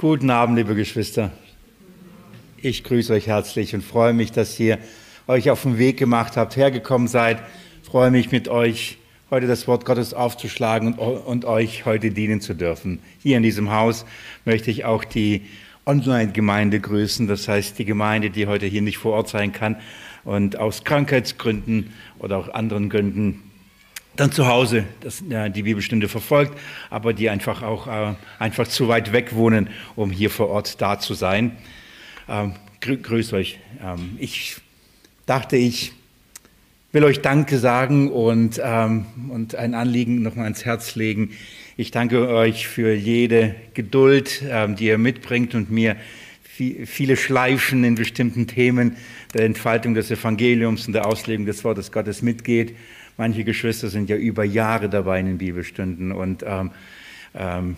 Guten Abend, liebe Geschwister. Ich grüße euch herzlich und freue mich, dass ihr euch auf den Weg gemacht habt, hergekommen seid. Ich freue mich mit euch heute das Wort Gottes aufzuschlagen und, euch heute dienen zu dürfen. Hier in diesem Haus möchte ich auch die Online-Gemeinde grüßen, das heißt die Gemeinde, die heute hier nicht vor Ort sein kann und aus Krankheitsgründen oder auch anderen Gründen dann zu Hause das, ja, die Bibelstunde verfolgt, aber die einfach auch äh, einfach zu weit weg wohnen, um hier vor Ort da zu sein. Ähm, grü grüß euch. Ähm, ich dachte, ich will euch Danke sagen und, ähm, und ein Anliegen nochmal ans Herz legen. Ich danke euch für jede Geduld, ähm, die ihr mitbringt und mir viele Schleifen in bestimmten Themen der Entfaltung des Evangeliums und der Auslegung des Wortes Gottes mitgeht. Manche Geschwister sind ja über Jahre dabei in den Bibelstunden und, ähm, ähm,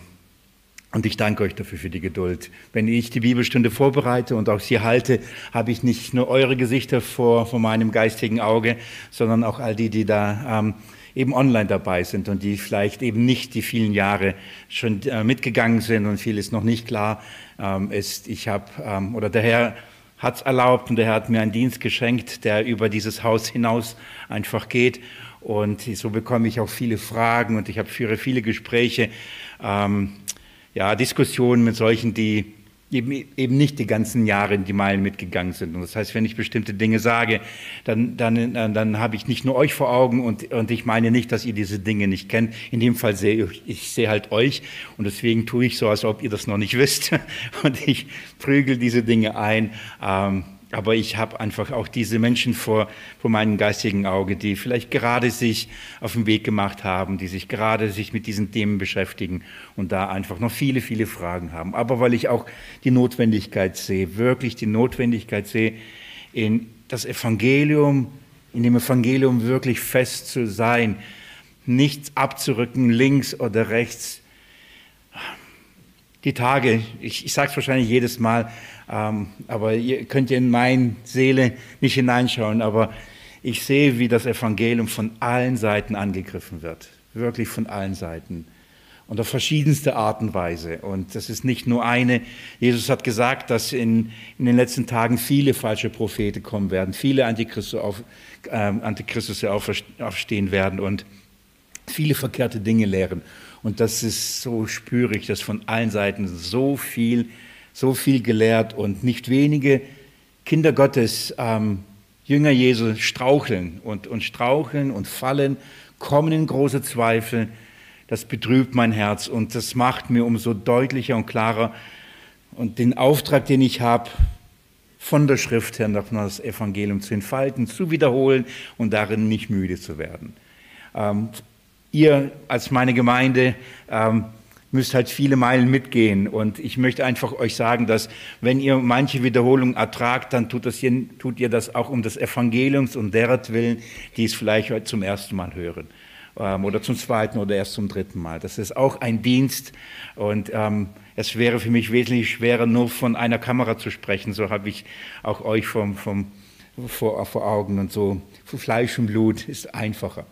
und ich danke euch dafür für die Geduld. Wenn ich die Bibelstunde vorbereite und auch sie halte, habe ich nicht nur eure Gesichter vor, vor meinem geistigen Auge, sondern auch all die, die da ähm, eben online dabei sind und die vielleicht eben nicht die vielen Jahre schon äh, mitgegangen sind und vieles noch nicht klar ähm, ist. Ich habe, ähm, oder der Herr hat es erlaubt und der Herr hat mir einen Dienst geschenkt, der über dieses Haus hinaus einfach geht. Und so bekomme ich auch viele Fragen und ich habe führe viele Gespräche, ähm, ja, Diskussionen mit solchen, die eben, eben nicht die ganzen Jahre in die Meilen mitgegangen sind. Und das heißt, wenn ich bestimmte Dinge sage, dann, dann, dann habe ich nicht nur euch vor Augen und, und ich meine nicht, dass ihr diese Dinge nicht kennt. In dem Fall sehe ich, ich sehe halt euch und deswegen tue ich so, als ob ihr das noch nicht wisst. Und ich prügel diese Dinge ein. Ähm, aber ich habe einfach auch diese Menschen vor, vor meinem geistigen Auge, die vielleicht gerade sich auf den Weg gemacht haben, die sich gerade sich mit diesen Themen beschäftigen und da einfach noch viele, viele Fragen haben. Aber weil ich auch die Notwendigkeit sehe, wirklich die Notwendigkeit sehe, in das Evangelium, in dem Evangelium wirklich fest zu sein, nichts abzurücken, links oder rechts. Die Tage, ich, ich sage es wahrscheinlich jedes Mal, ähm, aber ihr könnt ja in meine Seele nicht hineinschauen, aber ich sehe, wie das Evangelium von allen Seiten angegriffen wird. Wirklich von allen Seiten. Und auf verschiedenste Art und Weise. Und das ist nicht nur eine. Jesus hat gesagt, dass in, in den letzten Tagen viele falsche Propheten kommen werden, viele Antichristen, auf, äh, Antichristen aufstehen werden und viele verkehrte Dinge lehren. Und das ist so spürig, dass von allen Seiten so viel so viel gelehrt und nicht wenige Kinder Gottes, ähm, Jünger Jesu, straucheln und, und straucheln und fallen, kommen in große Zweifel. Das betrübt mein Herz und das macht mir umso deutlicher und klarer und den Auftrag, den ich habe, von der Schrift her noch das Evangelium zu entfalten, zu wiederholen und darin nicht müde zu werden. Ähm, ihr als meine Gemeinde ähm, müsst halt viele Meilen mitgehen. Und ich möchte einfach euch sagen, dass wenn ihr manche Wiederholung ertragt, dann tut, das tut ihr das auch um des Evangeliums und derer Willen, die es vielleicht heute zum ersten Mal hören. Ähm, oder zum zweiten oder erst zum dritten Mal. Das ist auch ein Dienst. Und ähm, es wäre für mich wesentlich schwerer, nur von einer Kamera zu sprechen. So habe ich auch euch vom, vom, vor, vor Augen und so. Fleisch und Blut ist einfacher.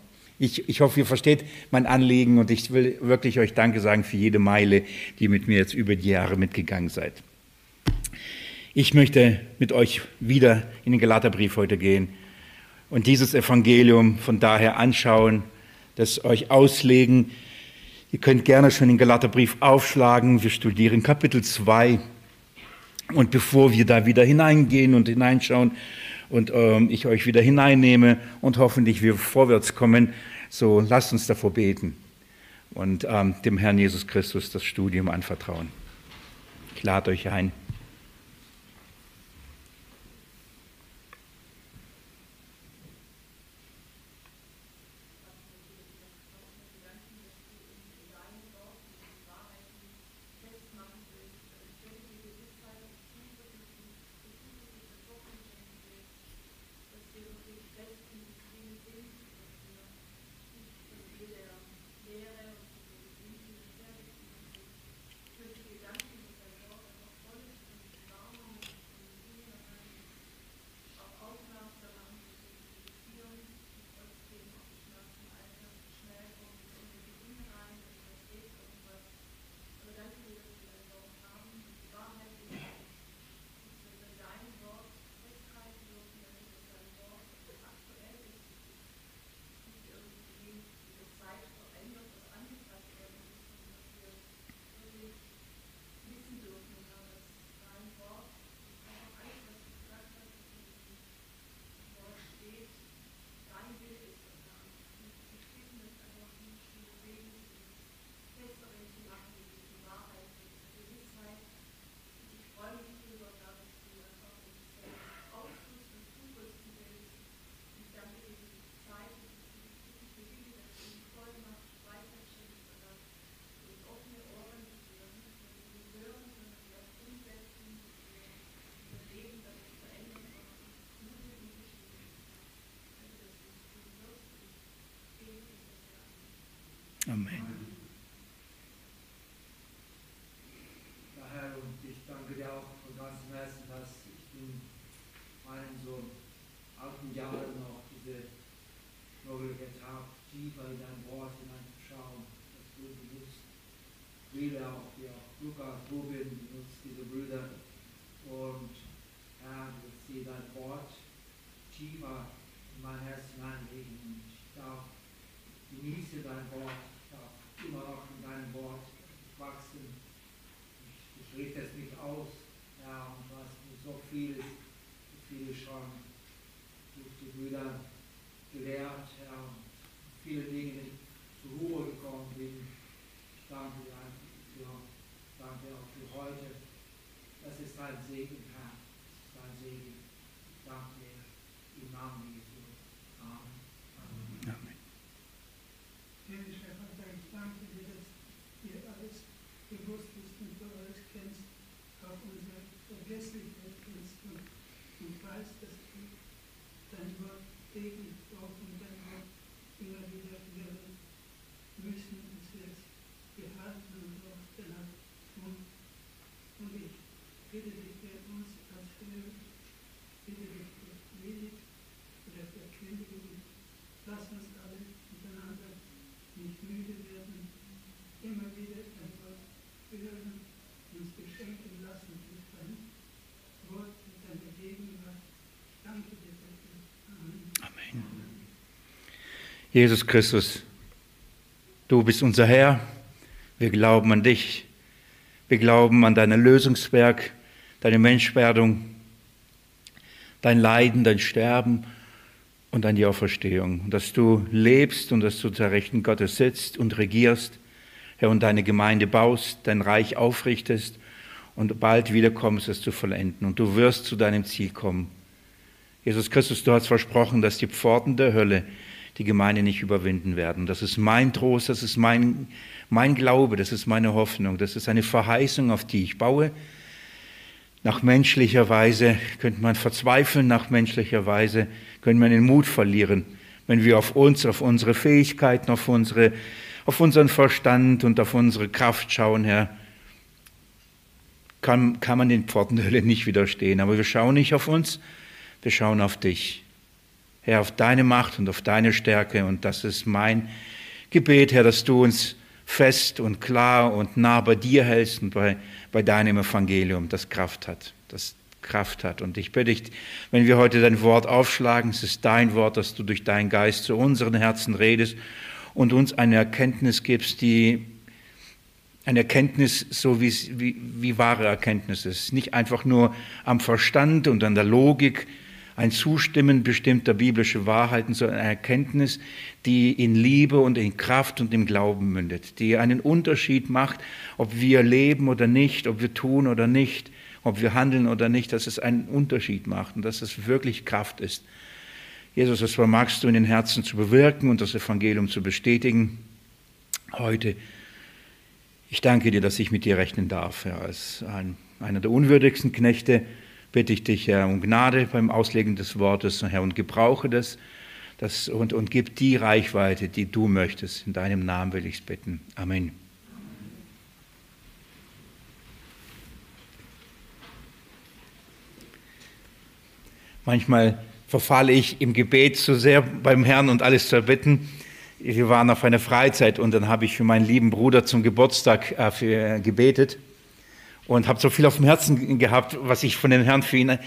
Ich, ich hoffe, ihr versteht mein Anliegen und ich will wirklich euch Danke sagen für jede Meile, die mit mir jetzt über die Jahre mitgegangen seid. Ich möchte mit euch wieder in den Galaterbrief heute gehen und dieses Evangelium von daher anschauen, das euch auslegen. Ihr könnt gerne schon den Galaterbrief aufschlagen. Wir studieren Kapitel 2. Und bevor wir da wieder hineingehen und hineinschauen und ähm, ich euch wieder hineinnehme und hoffentlich wir vorwärts kommen, so lasst uns davor beten und ähm, dem Herrn Jesus Christus das Studium anvertrauen. Ich lade euch ein. Rubin, ist dein Segen, Herr. Das ist dein Segen. Ich danke dir im Namen Jesu. Amen. Amen. Himmlischer Vater, ich danke dir, dass ihr alles bewusst ist und du alles kennst, auch unsere Vergesslichkeit kennst und, und weißt, dass du dein Wort täglich brauchst und dein Wort immer wieder lernen müssen, dass wir es behalten und auch danach tun. Und ich bitte dich für uns als Hörer, bitte dich für Predigt oder für Kündigung, lass uns alle miteinander nicht müde werden, immer wieder dein Wort hören, uns beschenken lassen durch dein Wort, mit deiner Gegenwart. Ich danke dir dafür. Amen. Amen. Jesus Christus, du bist unser Herr. Wir glauben an dich. Wir glauben an dein Erlösungswerk, deine Menschwerdung, dein Leiden, dein Sterben und an die Auferstehung. Dass du lebst und dass du zur Rechten Gottes sitzt und regierst, Herr, und deine Gemeinde baust, dein Reich aufrichtest und bald wiederkommst, es zu vollenden. Und du wirst zu deinem Ziel kommen. Jesus Christus, du hast versprochen, dass die Pforten der Hölle die Gemeinde nicht überwinden werden. Das ist mein Trost, das ist mein, mein Glaube, das ist meine Hoffnung, das ist eine Verheißung, auf die ich baue. Nach menschlicher Weise könnte man verzweifeln, nach menschlicher Weise könnte man den Mut verlieren, wenn wir auf uns, auf unsere Fähigkeiten, auf, unsere, auf unseren Verstand und auf unsere Kraft schauen, Herr. Kann, kann man den Pforten der Hölle nicht widerstehen. Aber wir schauen nicht auf uns, wir schauen auf dich. Herr, auf deine Macht und auf deine Stärke. Und das ist mein Gebet, Herr, dass du uns fest und klar und nah bei dir hältst und bei, bei deinem Evangelium, das Kraft hat, das Kraft hat. Und ich bitte dich, wenn wir heute dein Wort aufschlagen, es ist dein Wort, dass du durch deinen Geist zu unseren Herzen redest und uns eine Erkenntnis gibst, die eine Erkenntnis, so wie, wie, wie wahre Erkenntnis ist. Nicht einfach nur am Verstand und an der Logik, ein Zustimmen bestimmter biblischer Wahrheiten, sondern eine Erkenntnis, die in Liebe und in Kraft und im Glauben mündet, die einen Unterschied macht, ob wir leben oder nicht, ob wir tun oder nicht, ob wir handeln oder nicht, dass es einen Unterschied macht und dass es wirklich Kraft ist. Jesus, das vermagst du in den Herzen zu bewirken und das Evangelium zu bestätigen. Heute, ich danke dir, dass ich mit dir rechnen darf, Herr, als ein, einer der unwürdigsten Knechte bitte ich dich, Herr, um Gnade beim Auslegen des Wortes, Herr, und gebrauche das, das und, und gib die Reichweite, die du möchtest. In deinem Namen will ich es bitten. Amen. Manchmal verfalle ich im Gebet so sehr beim Herrn und alles zu erbitten. Wir waren auf einer Freizeit und dann habe ich für meinen lieben Bruder zum Geburtstag äh, für, gebetet und habe so viel auf dem Herzen gehabt, was ich von den Herrn für ihn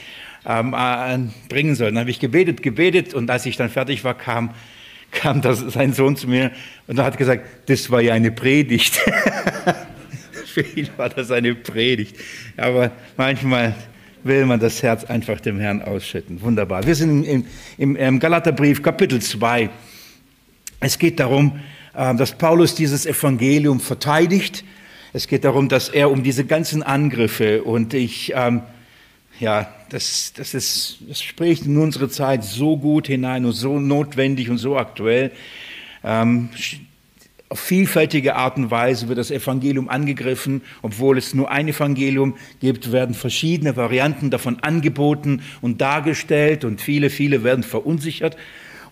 ähm, äh, bringen soll. Dann habe ich gebetet, gebetet und als ich dann fertig war, kam, kam das, sein Sohn zu mir und hat gesagt, das war ja eine Predigt. für ihn war das eine Predigt. Aber manchmal will man das Herz einfach dem Herrn ausschütten. Wunderbar. Wir sind im, im, im Galaterbrief Kapitel 2. Es geht darum, äh, dass Paulus dieses Evangelium verteidigt. Es geht darum, dass er um diese ganzen Angriffe und ich, ähm, ja, das, das, ist, das spricht in unsere Zeit so gut hinein und so notwendig und so aktuell. Ähm, auf vielfältige Art und Weise wird das Evangelium angegriffen. Obwohl es nur ein Evangelium gibt, werden verschiedene Varianten davon angeboten und dargestellt und viele, viele werden verunsichert.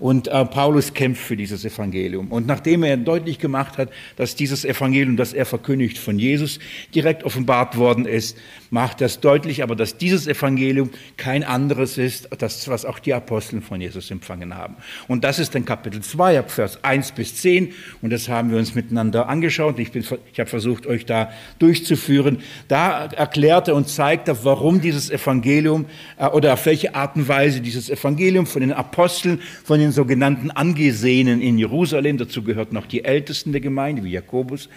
Und äh, Paulus kämpft für dieses Evangelium. Und nachdem er deutlich gemacht hat, dass dieses Evangelium, das er verkündigt, von Jesus direkt offenbart worden ist, macht das deutlich, aber dass dieses Evangelium kein anderes ist, das, was auch die Apostel von Jesus empfangen haben. Und das ist dann Kapitel 2, Vers 1 bis 10. Und das haben wir uns miteinander angeschaut. Ich, ich habe versucht, euch da durchzuführen. Da erklärt er und zeigt er, warum dieses Evangelium äh, oder auf welche Art und Weise dieses Evangelium von den Aposteln, von den sogenannten Angesehenen in Jerusalem, dazu gehört noch die Ältesten der Gemeinde, wie Jakobus,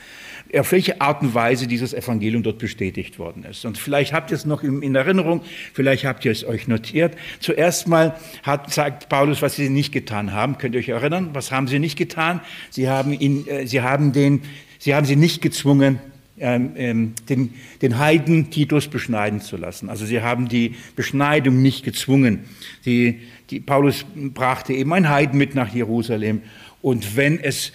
auf welche Art und Weise dieses Evangelium dort bestätigt worden ist. Und vielleicht habt ihr es noch in Erinnerung, vielleicht habt ihr es euch notiert. Zuerst mal hat, sagt Paulus, was sie nicht getan haben. Könnt ihr euch erinnern? Was haben sie nicht getan? Sie haben, ihn, äh, sie haben, den, sie, haben sie nicht gezwungen, ähm, ähm, den, den Heiden Titus beschneiden zu lassen. Also sie haben die Beschneidung nicht gezwungen. Die, die, Paulus brachte eben ein Heiden mit nach Jerusalem. Und wenn es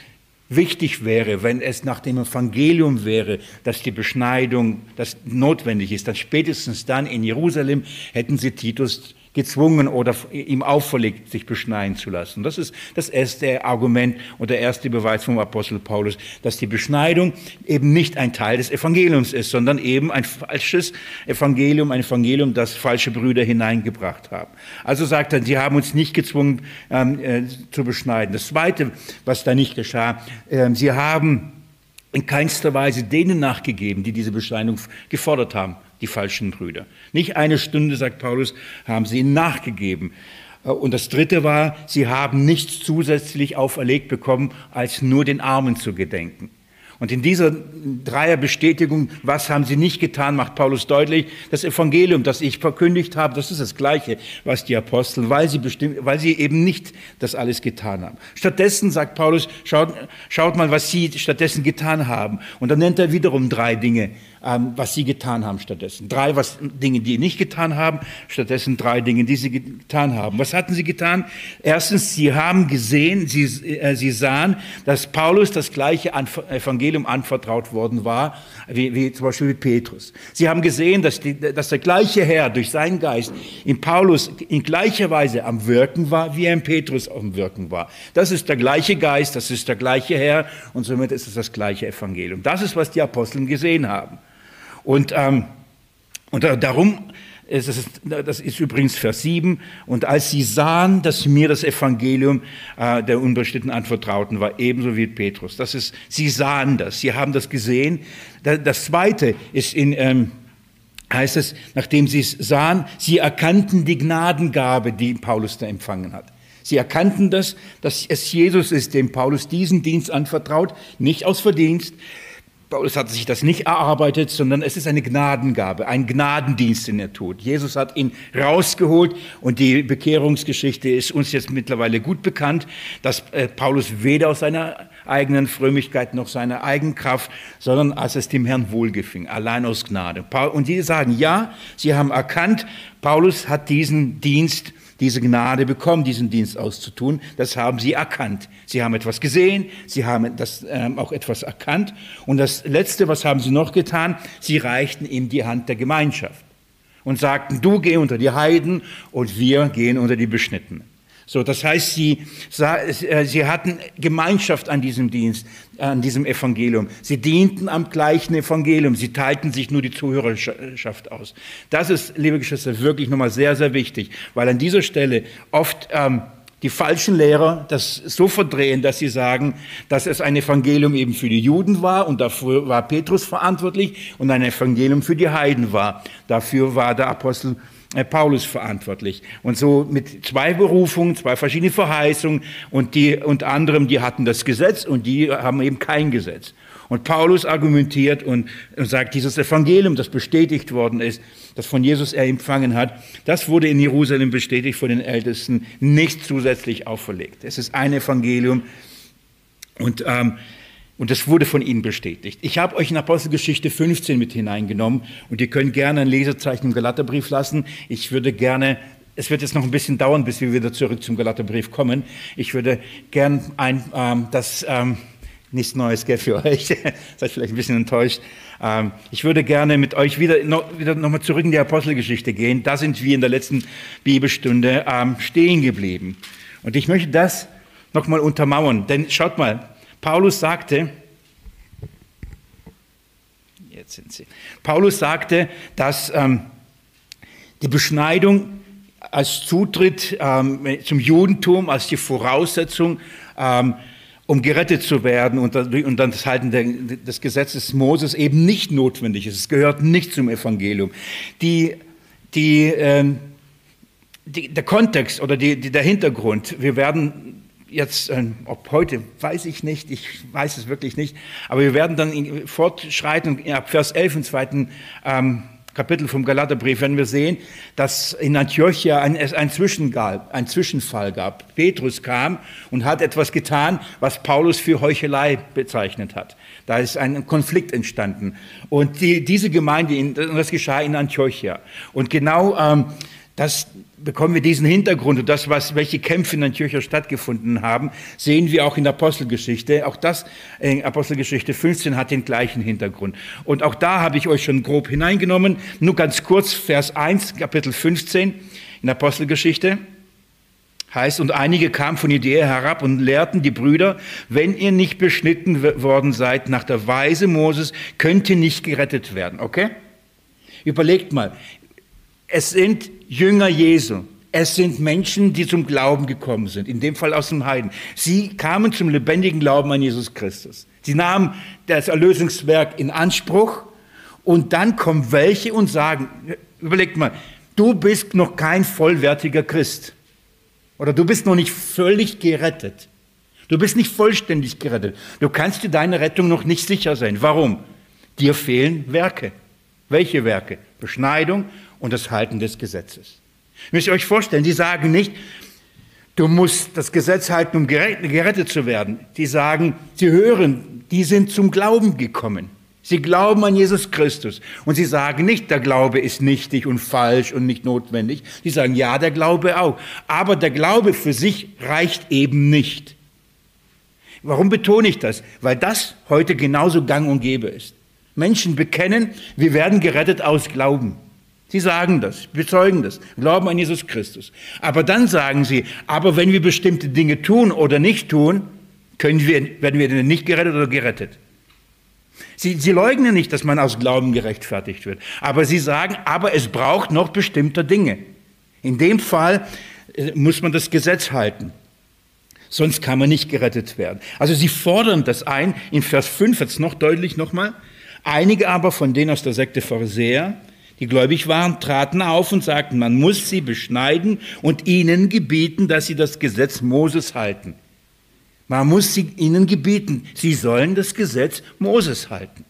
wichtig wäre, wenn es nach dem Evangelium wäre, dass die Beschneidung das notwendig ist, dann spätestens dann in Jerusalem hätten sie Titus gezwungen oder ihm auferlegt, sich beschneiden zu lassen. Das ist das erste Argument und der erste Beweis vom Apostel Paulus, dass die Beschneidung eben nicht ein Teil des Evangeliums ist, sondern eben ein falsches Evangelium, ein Evangelium, das falsche Brüder hineingebracht haben. Also sagt er, sie haben uns nicht gezwungen ähm, äh, zu beschneiden. Das Zweite, was da nicht geschah, äh, sie haben in keinster Weise denen nachgegeben, die diese Beschneidung gefordert haben die falschen Brüder. Nicht eine Stunde, sagt Paulus, haben sie ihnen nachgegeben. Äh, und das Dritte war, sie haben nichts zusätzlich auferlegt bekommen, als nur den Armen zu gedenken. Und in dieser Dreierbestätigung, was haben sie nicht getan, macht Paulus deutlich, das Evangelium, das ich verkündigt habe, das ist das Gleiche, was die Apostel, weil sie, bestimmt, weil sie eben nicht das alles getan haben. Stattdessen, sagt Paulus, schaut, schaut mal, was sie stattdessen getan haben. Und dann nennt er wiederum drei Dinge, ähm, was sie getan haben stattdessen. Drei was, Dinge, die sie nicht getan haben, stattdessen drei Dinge, die sie getan haben. Was hatten sie getan? Erstens, sie haben gesehen, sie, äh, sie sahen, dass Paulus das gleiche Evangelium anvertraut worden war, wie, wie zum Beispiel mit Petrus. Sie haben gesehen, dass, die, dass der gleiche Herr durch seinen Geist in Paulus in gleicher Weise am Wirken war, wie er in Petrus am Wirken war. Das ist der gleiche Geist, das ist der gleiche Herr und somit ist es das gleiche Evangelium. Das ist, was die Apostel gesehen haben. Und, ähm, und darum, ist das ist übrigens Vers 7, und als sie sahen, dass mir das Evangelium äh, der Unbeschnittenen anvertrauten war, ebenso wie Petrus. Das ist, sie sahen das, sie haben das gesehen. Das Zweite ist in, ähm, heißt es, nachdem sie es sahen, sie erkannten die Gnadengabe, die Paulus da empfangen hat. Sie erkannten das, dass es Jesus ist, dem Paulus diesen Dienst anvertraut, nicht aus Verdienst, Paulus hat sich das nicht erarbeitet, sondern es ist eine Gnadengabe, ein Gnadendienst, den er tut. Jesus hat ihn rausgeholt und die Bekehrungsgeschichte ist uns jetzt mittlerweile gut bekannt, dass äh, Paulus weder aus seiner eigenen Frömmigkeit noch seiner eigenen Kraft, sondern als es dem Herrn wohlgefing, allein aus Gnade. Und die sagen, ja, sie haben erkannt, Paulus hat diesen Dienst diese Gnade bekommen, diesen Dienst auszutun. Das haben sie erkannt. Sie haben etwas gesehen, sie haben das, ähm, auch etwas erkannt. Und das Letzte, was haben sie noch getan? Sie reichten ihm die Hand der Gemeinschaft und sagten, du geh unter die Heiden und wir gehen unter die Beschnittenen. So, das heißt, sie, äh, sie hatten Gemeinschaft an diesem Dienst, an diesem Evangelium. Sie dienten am gleichen Evangelium. Sie teilten sich nur die Zuhörerschaft aus. Das ist, liebe Geschwister, wirklich nochmal sehr, sehr wichtig, weil an dieser Stelle oft ähm, die falschen Lehrer das so verdrehen, dass sie sagen, dass es ein Evangelium eben für die Juden war und dafür war Petrus verantwortlich und ein Evangelium für die Heiden war. Dafür war der Apostel Paulus verantwortlich. Und so mit zwei Berufungen, zwei verschiedene Verheißungen und die unter anderem, die hatten das Gesetz und die haben eben kein Gesetz. Und Paulus argumentiert und, sagt, dieses Evangelium, das bestätigt worden ist, das von Jesus er empfangen hat, das wurde in Jerusalem bestätigt von den Ältesten, nicht zusätzlich auferlegt. Es ist ein Evangelium und ähm, und das wurde von ihnen bestätigt. Ich habe euch in Apostelgeschichte 15 mit hineingenommen und ihr könnt gerne ein Lesezeichen im Galaterbrief lassen. Ich würde gerne, es wird jetzt noch ein bisschen dauern, bis wir wieder zurück zum Galaterbrief kommen. Ich würde gern ein, ähm, das, ähm, nichts Neues gell, für euch, seid vielleicht ein bisschen enttäuscht. Ähm, ich würde gerne mit euch wieder, noch, wieder nochmal zurück in die Apostelgeschichte gehen. Da sind wir in der letzten Bibelstunde ähm, stehen geblieben. Und ich möchte das nochmal untermauern, denn schaut mal, Paulus sagte, jetzt sind sie, Paulus sagte, dass ähm, die Beschneidung als Zutritt ähm, zum Judentum, als die Voraussetzung, ähm, um gerettet zu werden und, und das Halten des Gesetzes Moses eben nicht notwendig ist. Es gehört nicht zum Evangelium. Die, die, ähm, die, der Kontext oder die, der Hintergrund, wir werden jetzt, äh, ob heute, weiß ich nicht, ich weiß es wirklich nicht, aber wir werden dann fortschreiten, ab Vers 11 im zweiten ähm, Kapitel vom Galaterbrief werden wir sehen, dass in Antiochia ein, ein, ein Zwischenfall gab. Petrus kam und hat etwas getan, was Paulus für Heuchelei bezeichnet hat. Da ist ein Konflikt entstanden. Und die, diese Gemeinde, das geschah in Antiochia. Und genau ähm, das, bekommen wir diesen Hintergrund und das, was, welche Kämpfe in Antiochia stattgefunden haben, sehen wir auch in der Apostelgeschichte. Auch das, in Apostelgeschichte 15 hat den gleichen Hintergrund. Und auch da habe ich euch schon grob hineingenommen. Nur ganz kurz, Vers 1, Kapitel 15 in der Apostelgeschichte heißt, und einige kamen von Judäa herab und lehrten die Brüder, wenn ihr nicht beschnitten worden seid nach der Weise Moses, könnt ihr nicht gerettet werden. Okay? Überlegt mal, es sind Jünger Jesu. Es sind Menschen, die zum Glauben gekommen sind, in dem Fall aus dem Heiden. Sie kamen zum lebendigen Glauben an Jesus Christus. Sie nahmen das Erlösungswerk in Anspruch und dann kommen welche und sagen, überlegt mal, du bist noch kein vollwertiger Christ oder du bist noch nicht völlig gerettet. Du bist nicht vollständig gerettet. Du kannst dir deiner Rettung noch nicht sicher sein. Warum? Dir fehlen Werke. Welche Werke? Beschneidung und das Halten des Gesetzes. Müsst ihr euch vorstellen, die sagen nicht, du musst das Gesetz halten, um gerettet zu werden. Die sagen, sie hören, die sind zum Glauben gekommen. Sie glauben an Jesus Christus. Und sie sagen nicht, der Glaube ist nichtig und falsch und nicht notwendig. Sie sagen, ja, der Glaube auch. Aber der Glaube für sich reicht eben nicht. Warum betone ich das? Weil das heute genauso gang und gäbe ist. Menschen bekennen, wir werden gerettet aus Glauben. Sie sagen das, bezeugen das, glauben an Jesus Christus. Aber dann sagen sie, aber wenn wir bestimmte Dinge tun oder nicht tun, können wir, werden wir denn nicht gerettet oder gerettet. Sie, sie leugnen nicht, dass man aus Glauben gerechtfertigt wird. Aber sie sagen, aber es braucht noch bestimmte Dinge. In dem Fall äh, muss man das Gesetz halten. Sonst kann man nicht gerettet werden. Also sie fordern das ein. In Vers 5 jetzt noch deutlich nochmal. Einige aber von denen aus der Sekte Pharisäer, die gläubig waren, traten auf und sagten, man muss sie beschneiden und ihnen gebieten, dass sie das Gesetz Moses halten. Man muss sie ihnen gebieten, sie sollen das Gesetz Moses halten.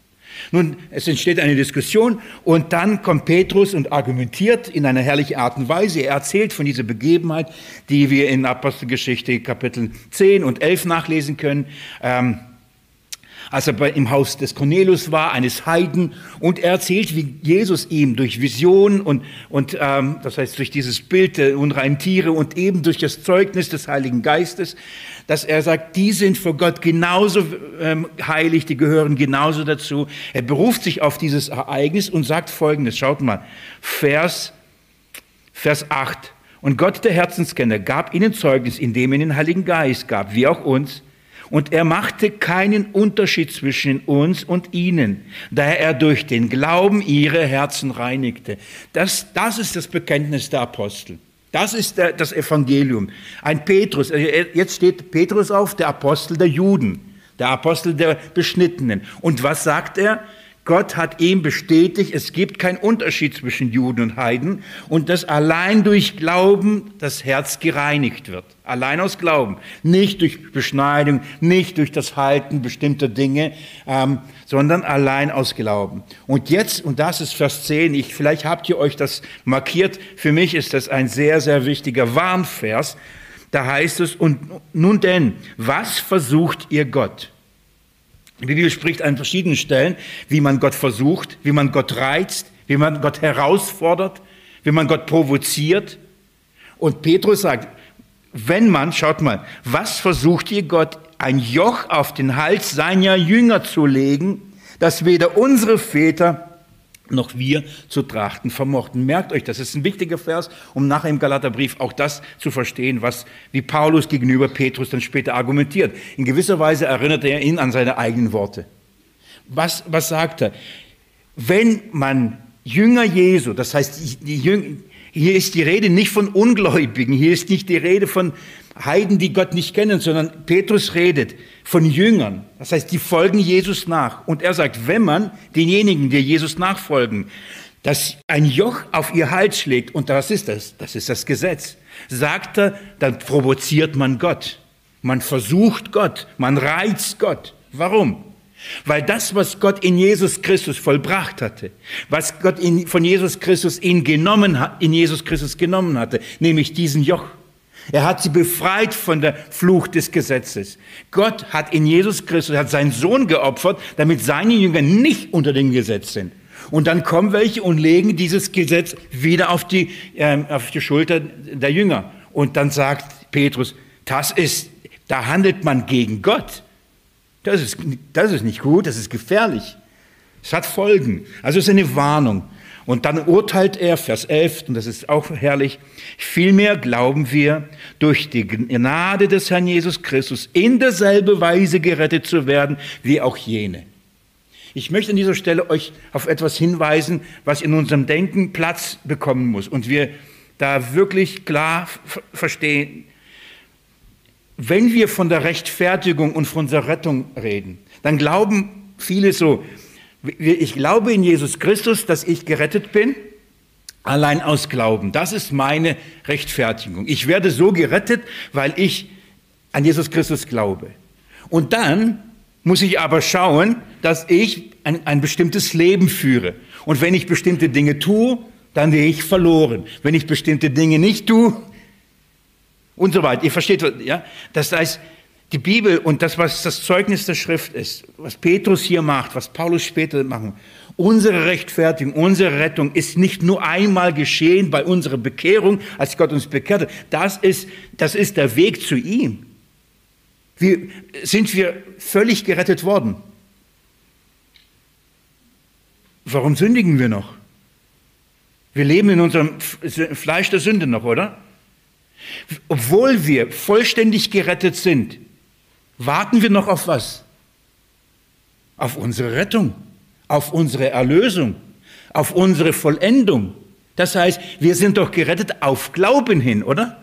Nun, es entsteht eine Diskussion und dann kommt Petrus und argumentiert in einer herrlichen Art und Weise. Er erzählt von dieser Begebenheit, die wir in Apostelgeschichte Kapitel 10 und 11 nachlesen können. Ähm, als er im Haus des Cornelius war, eines Heiden, und er erzählt, wie Jesus ihm durch Visionen und, und ähm, das heißt durch dieses Bild der unreinen Tiere und eben durch das Zeugnis des Heiligen Geistes, dass er sagt, die sind vor Gott genauso ähm, heilig, die gehören genauso dazu. Er beruft sich auf dieses Ereignis und sagt Folgendes, schaut mal, Vers, Vers 8. Und Gott, der Herzenskenner, gab ihnen Zeugnis, indem er den Heiligen Geist gab, wie auch uns, und er machte keinen Unterschied zwischen uns und ihnen, da er durch den Glauben ihre Herzen reinigte. Das, das ist das Bekenntnis der Apostel. Das ist der, das Evangelium. Ein Petrus, äh, jetzt steht Petrus auf, der Apostel der Juden, der Apostel der Beschnittenen. Und was sagt er? Gott hat ihm bestätigt, es gibt keinen Unterschied zwischen Juden und Heiden und dass allein durch Glauben das Herz gereinigt wird. Allein aus Glauben. Nicht durch Beschneidung, nicht durch das Halten bestimmter Dinge, ähm, sondern allein aus Glauben. Und jetzt, und das ist Vers 10, ich, vielleicht habt ihr euch das markiert, für mich ist das ein sehr, sehr wichtiger Warnvers. Da heißt es, und nun denn, was versucht ihr Gott? Die Bibel spricht an verschiedenen Stellen, wie man Gott versucht, wie man Gott reizt, wie man Gott herausfordert, wie man Gott provoziert. Und Petrus sagt, wenn man, schaut mal, was versucht ihr Gott, ein Joch auf den Hals seiner Jünger zu legen, das weder unsere Väter noch wir zu trachten vermochten. Merkt euch, das ist ein wichtiger Vers, um nachher im Galaterbrief auch das zu verstehen, was wie Paulus gegenüber Petrus dann später argumentiert. In gewisser Weise erinnert er ihn an seine eigenen Worte. Was, was sagt er? Wenn man Jünger Jesu, das heißt, die Jünger, hier ist die Rede nicht von Ungläubigen, hier ist nicht die Rede von Heiden, die Gott nicht kennen, sondern Petrus redet von Jüngern. Das heißt, die folgen Jesus nach. Und er sagt, wenn man denjenigen, die Jesus nachfolgen, dass ein Joch auf ihr Hals schlägt, und das ist das, das ist das Gesetz, sagt er, dann provoziert man Gott. Man versucht Gott, man reizt Gott. Warum? Weil das, was Gott in Jesus Christus vollbracht hatte, was Gott in, von Jesus Christus in, genommen, in Jesus Christus genommen hatte, nämlich diesen Joch, er hat sie befreit von der Fluch des Gesetzes. Gott hat in Jesus Christus, hat seinen Sohn geopfert, damit seine Jünger nicht unter dem Gesetz sind. Und dann kommen welche und legen dieses Gesetz wieder auf die, äh, auf die Schulter der Jünger. Und dann sagt Petrus, das ist, da handelt man gegen Gott. Das ist, das ist nicht gut, das ist gefährlich. Es hat Folgen. Also es ist eine Warnung. Und dann urteilt er, Vers 11, und das ist auch herrlich, vielmehr glauben wir, durch die Gnade des Herrn Jesus Christus in derselbe Weise gerettet zu werden, wie auch jene. Ich möchte an dieser Stelle euch auf etwas hinweisen, was in unserem Denken Platz bekommen muss und wir da wirklich klar verstehen. Wenn wir von der Rechtfertigung und von der Rettung reden, dann glauben viele so, ich glaube in Jesus Christus, dass ich gerettet bin, allein aus Glauben. Das ist meine Rechtfertigung. Ich werde so gerettet, weil ich an Jesus Christus glaube. Und dann muss ich aber schauen, dass ich ein, ein bestimmtes Leben führe. Und wenn ich bestimmte Dinge tue, dann gehe ich verloren. Wenn ich bestimmte Dinge nicht tue und so weiter. Ihr versteht, ja? Das heißt, die Bibel und das, was das Zeugnis der Schrift ist, was Petrus hier macht, was Paulus später machen, unsere Rechtfertigung, unsere Rettung ist nicht nur einmal geschehen bei unserer Bekehrung, als Gott uns bekehrte. Das ist, das ist der Weg zu ihm. Wir, sind wir völlig gerettet worden? Warum sündigen wir noch? Wir leben in unserem Fleisch der Sünde noch, oder? Obwohl wir vollständig gerettet sind, warten wir noch auf was? Auf unsere Rettung, auf unsere Erlösung, auf unsere Vollendung. Das heißt, wir sind doch gerettet auf Glauben hin, oder?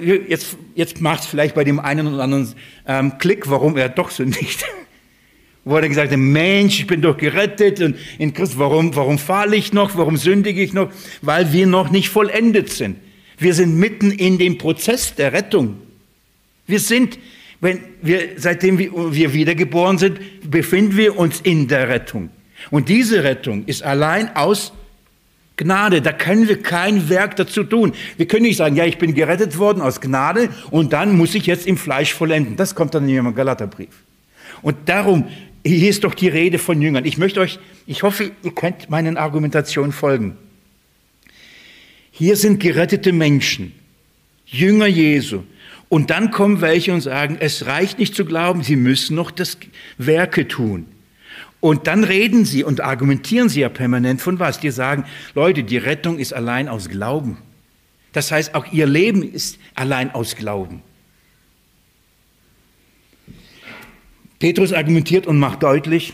Jetzt, jetzt macht es vielleicht bei dem einen oder anderen ähm, Klick, warum er doch sündigt. Wo er gesagt hat, Mensch, ich bin doch gerettet und in Christus, warum, warum fahle ich noch, warum sündige ich noch? Weil wir noch nicht vollendet sind. Wir sind mitten in dem Prozess der Rettung. Wir sind, wenn wir, seitdem wir wiedergeboren sind, befinden wir uns in der Rettung. Und diese Rettung ist allein aus Gnade. Da können wir kein Werk dazu tun. Wir können nicht sagen, ja, ich bin gerettet worden aus Gnade und dann muss ich jetzt im Fleisch vollenden. Das kommt dann in im Galaterbrief. Und darum, hier ist doch die Rede von Jüngern. Ich möchte euch, ich hoffe, ihr könnt meinen Argumentationen folgen. Hier sind gerettete Menschen, Jünger Jesu, und dann kommen welche und sagen, es reicht nicht zu glauben, sie müssen noch das Werke tun. Und dann reden sie und argumentieren sie ja permanent von was? Die sagen, Leute, die Rettung ist allein aus Glauben. Das heißt, auch ihr Leben ist allein aus Glauben. Petrus argumentiert und macht deutlich,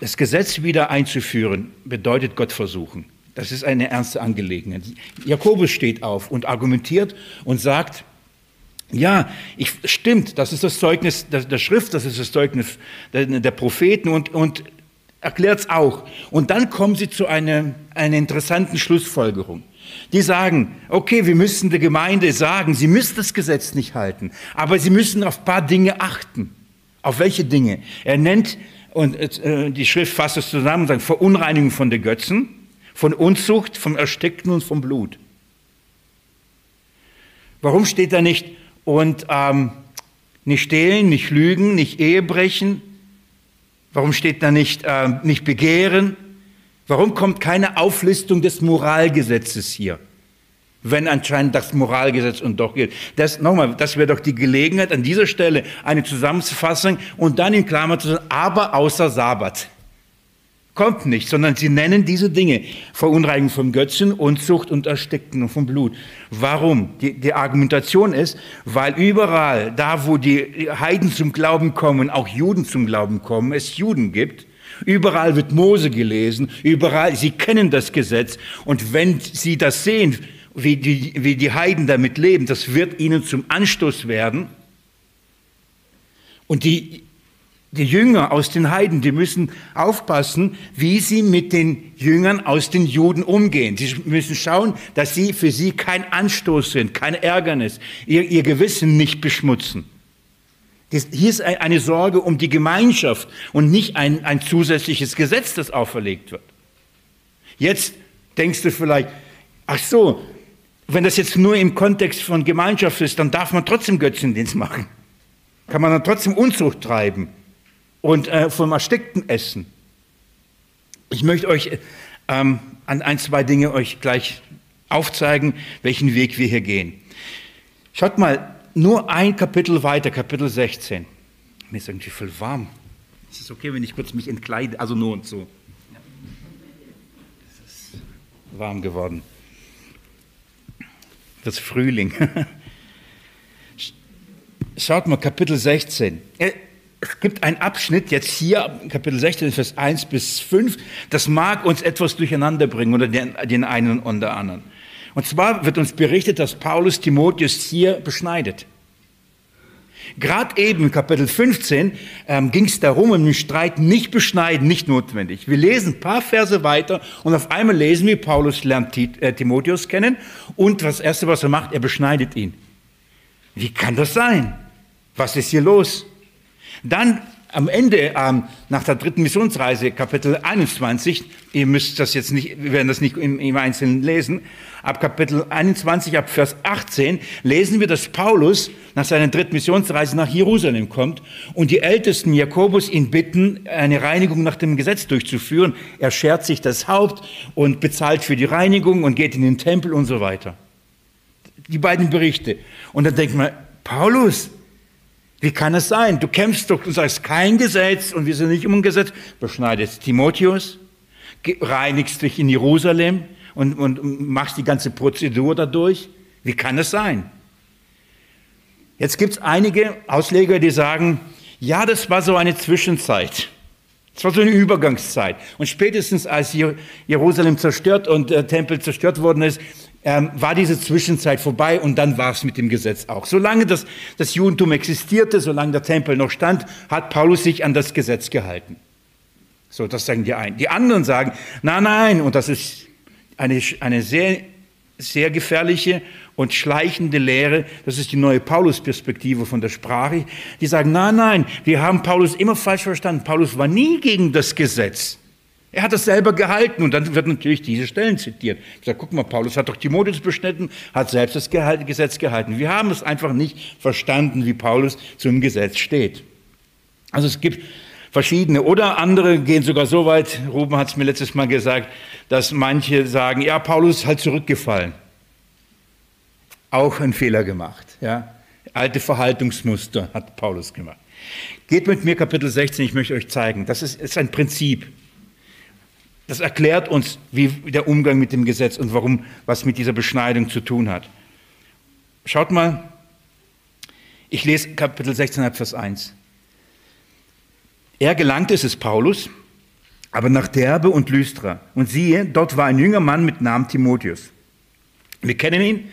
das Gesetz wieder einzuführen bedeutet Gott versuchen. Das ist eine ernste Angelegenheit. Jakobus steht auf und argumentiert und sagt, ja, ich, stimmt, das ist das Zeugnis der, der Schrift, das ist das Zeugnis der, der Propheten und, und erklärt es auch. Und dann kommen sie zu einer, einer interessanten Schlussfolgerung. Die sagen, okay, wir müssen der Gemeinde sagen, sie müssen das Gesetz nicht halten, aber sie müssen auf paar Dinge achten. Auf welche Dinge? Er nennt, und äh, die Schrift fasst es zusammen, sagt, Verunreinigung von den Götzen, von Unzucht, vom Erstickten und vom Blut. Warum steht da nicht und ähm, nicht stehlen, nicht lügen, nicht Ehe brechen. Warum steht da nicht, äh, nicht begehren? Warum kommt keine Auflistung des Moralgesetzes hier? Wenn anscheinend das Moralgesetz und doch gilt. Das, nochmal, das wäre doch die Gelegenheit, an dieser Stelle eine Zusammenfassung und dann in Klammer zu sagen, aber außer Sabbat. Kommt nicht, sondern sie nennen diese Dinge Verunreinigung vom Götzen, Unzucht und Ersticken vom Blut. Warum? Die, die, Argumentation ist, weil überall, da wo die Heiden zum Glauben kommen, auch Juden zum Glauben kommen, es Juden gibt. Überall wird Mose gelesen, überall, sie kennen das Gesetz. Und wenn sie das sehen, wie die, wie die Heiden damit leben, das wird ihnen zum Anstoß werden. Und die die Jünger aus den Heiden, die müssen aufpassen, wie sie mit den Jüngern aus den Juden umgehen. Sie müssen schauen, dass sie für sie kein Anstoß sind, kein Ärgernis, ihr, ihr Gewissen nicht beschmutzen. Hier ist eine Sorge um die Gemeinschaft und nicht ein, ein zusätzliches Gesetz, das auferlegt wird. Jetzt denkst du vielleicht, ach so, wenn das jetzt nur im Kontext von Gemeinschaft ist, dann darf man trotzdem Götzendienst machen. Kann man dann trotzdem Unzucht treiben und äh, vom Erstickten essen. Ich möchte euch ähm, an ein, zwei Dinge euch gleich aufzeigen, welchen Weg wir hier gehen. Schaut mal, nur ein Kapitel weiter, Kapitel 16. Mir ist irgendwie voll warm. Ist es okay, wenn ich kurz mich entkleide? Also nur und so. Es ist warm geworden. Das Frühling. Schaut mal, Kapitel 16 es gibt einen Abschnitt, jetzt hier, Kapitel 16, Vers 1 bis 5, das mag uns etwas durcheinander bringen oder den, den einen und der anderen. Und zwar wird uns berichtet, dass Paulus Timotheus hier beschneidet. Gerade eben, Kapitel 15, ähm, ging es darum, im Streit nicht beschneiden, nicht notwendig. Wir lesen ein paar Verse weiter und auf einmal lesen wir, Paulus lernt äh, Timotheus kennen und das Erste, was er macht, er beschneidet ihn. Wie kann das sein? Was ist hier los? Dann am Ende, ähm, nach der dritten Missionsreise, Kapitel 21, ihr müsst das jetzt nicht, wir werden das nicht im, im Einzelnen lesen, ab Kapitel 21, ab Vers 18, lesen wir, dass Paulus nach seiner dritten Missionsreise nach Jerusalem kommt und die Ältesten Jakobus ihn bitten, eine Reinigung nach dem Gesetz durchzuführen. Er schert sich das Haupt und bezahlt für die Reinigung und geht in den Tempel und so weiter. Die beiden Berichte. Und dann denkt man, Paulus, wie kann es sein? Du kämpfst doch, du sagst kein Gesetz und wir sind nicht um ein Gesetz. Beschneidest Timotheus, reinigst dich in Jerusalem und, und machst die ganze Prozedur dadurch. Wie kann es sein? Jetzt gibt es einige Ausleger, die sagen, ja, das war so eine Zwischenzeit. Es war so eine Übergangszeit. Und spätestens als Jerusalem zerstört und der Tempel zerstört worden ist, ähm, war diese Zwischenzeit vorbei und dann war es mit dem Gesetz auch. Solange das, das Judentum existierte, solange der Tempel noch stand, hat Paulus sich an das Gesetz gehalten. So, das sagen die einen. Die anderen sagen, nein, nein, und das ist eine, eine sehr, sehr gefährliche und schleichende Lehre, das ist die neue Paulus-Perspektive von der Sprache. Die sagen, nein, nein, wir haben Paulus immer falsch verstanden. Paulus war nie gegen das Gesetz. Er hat das selber gehalten und dann wird natürlich diese Stellen zitiert. Ich sage, guck mal, Paulus hat doch Timotheus beschnitten, hat selbst das Gesetz gehalten. Wir haben es einfach nicht verstanden, wie Paulus zum Gesetz steht. Also es gibt verschiedene oder andere gehen sogar so weit, Ruben hat es mir letztes Mal gesagt, dass manche sagen, ja, Paulus ist halt zurückgefallen. Auch ein Fehler gemacht. Ja. Alte Verhaltungsmuster hat Paulus gemacht. Geht mit mir Kapitel 16, ich möchte euch zeigen. Das ist, ist ein Prinzip. Das erklärt uns, wie der Umgang mit dem Gesetz und warum was mit dieser Beschneidung zu tun hat. Schaut mal, ich lese Kapitel 16, Vers 1. Er gelangte, es ist Paulus, aber nach Derbe und Lystra. Und siehe, dort war ein junger Mann mit Namen Timotheus. Wir kennen ihn.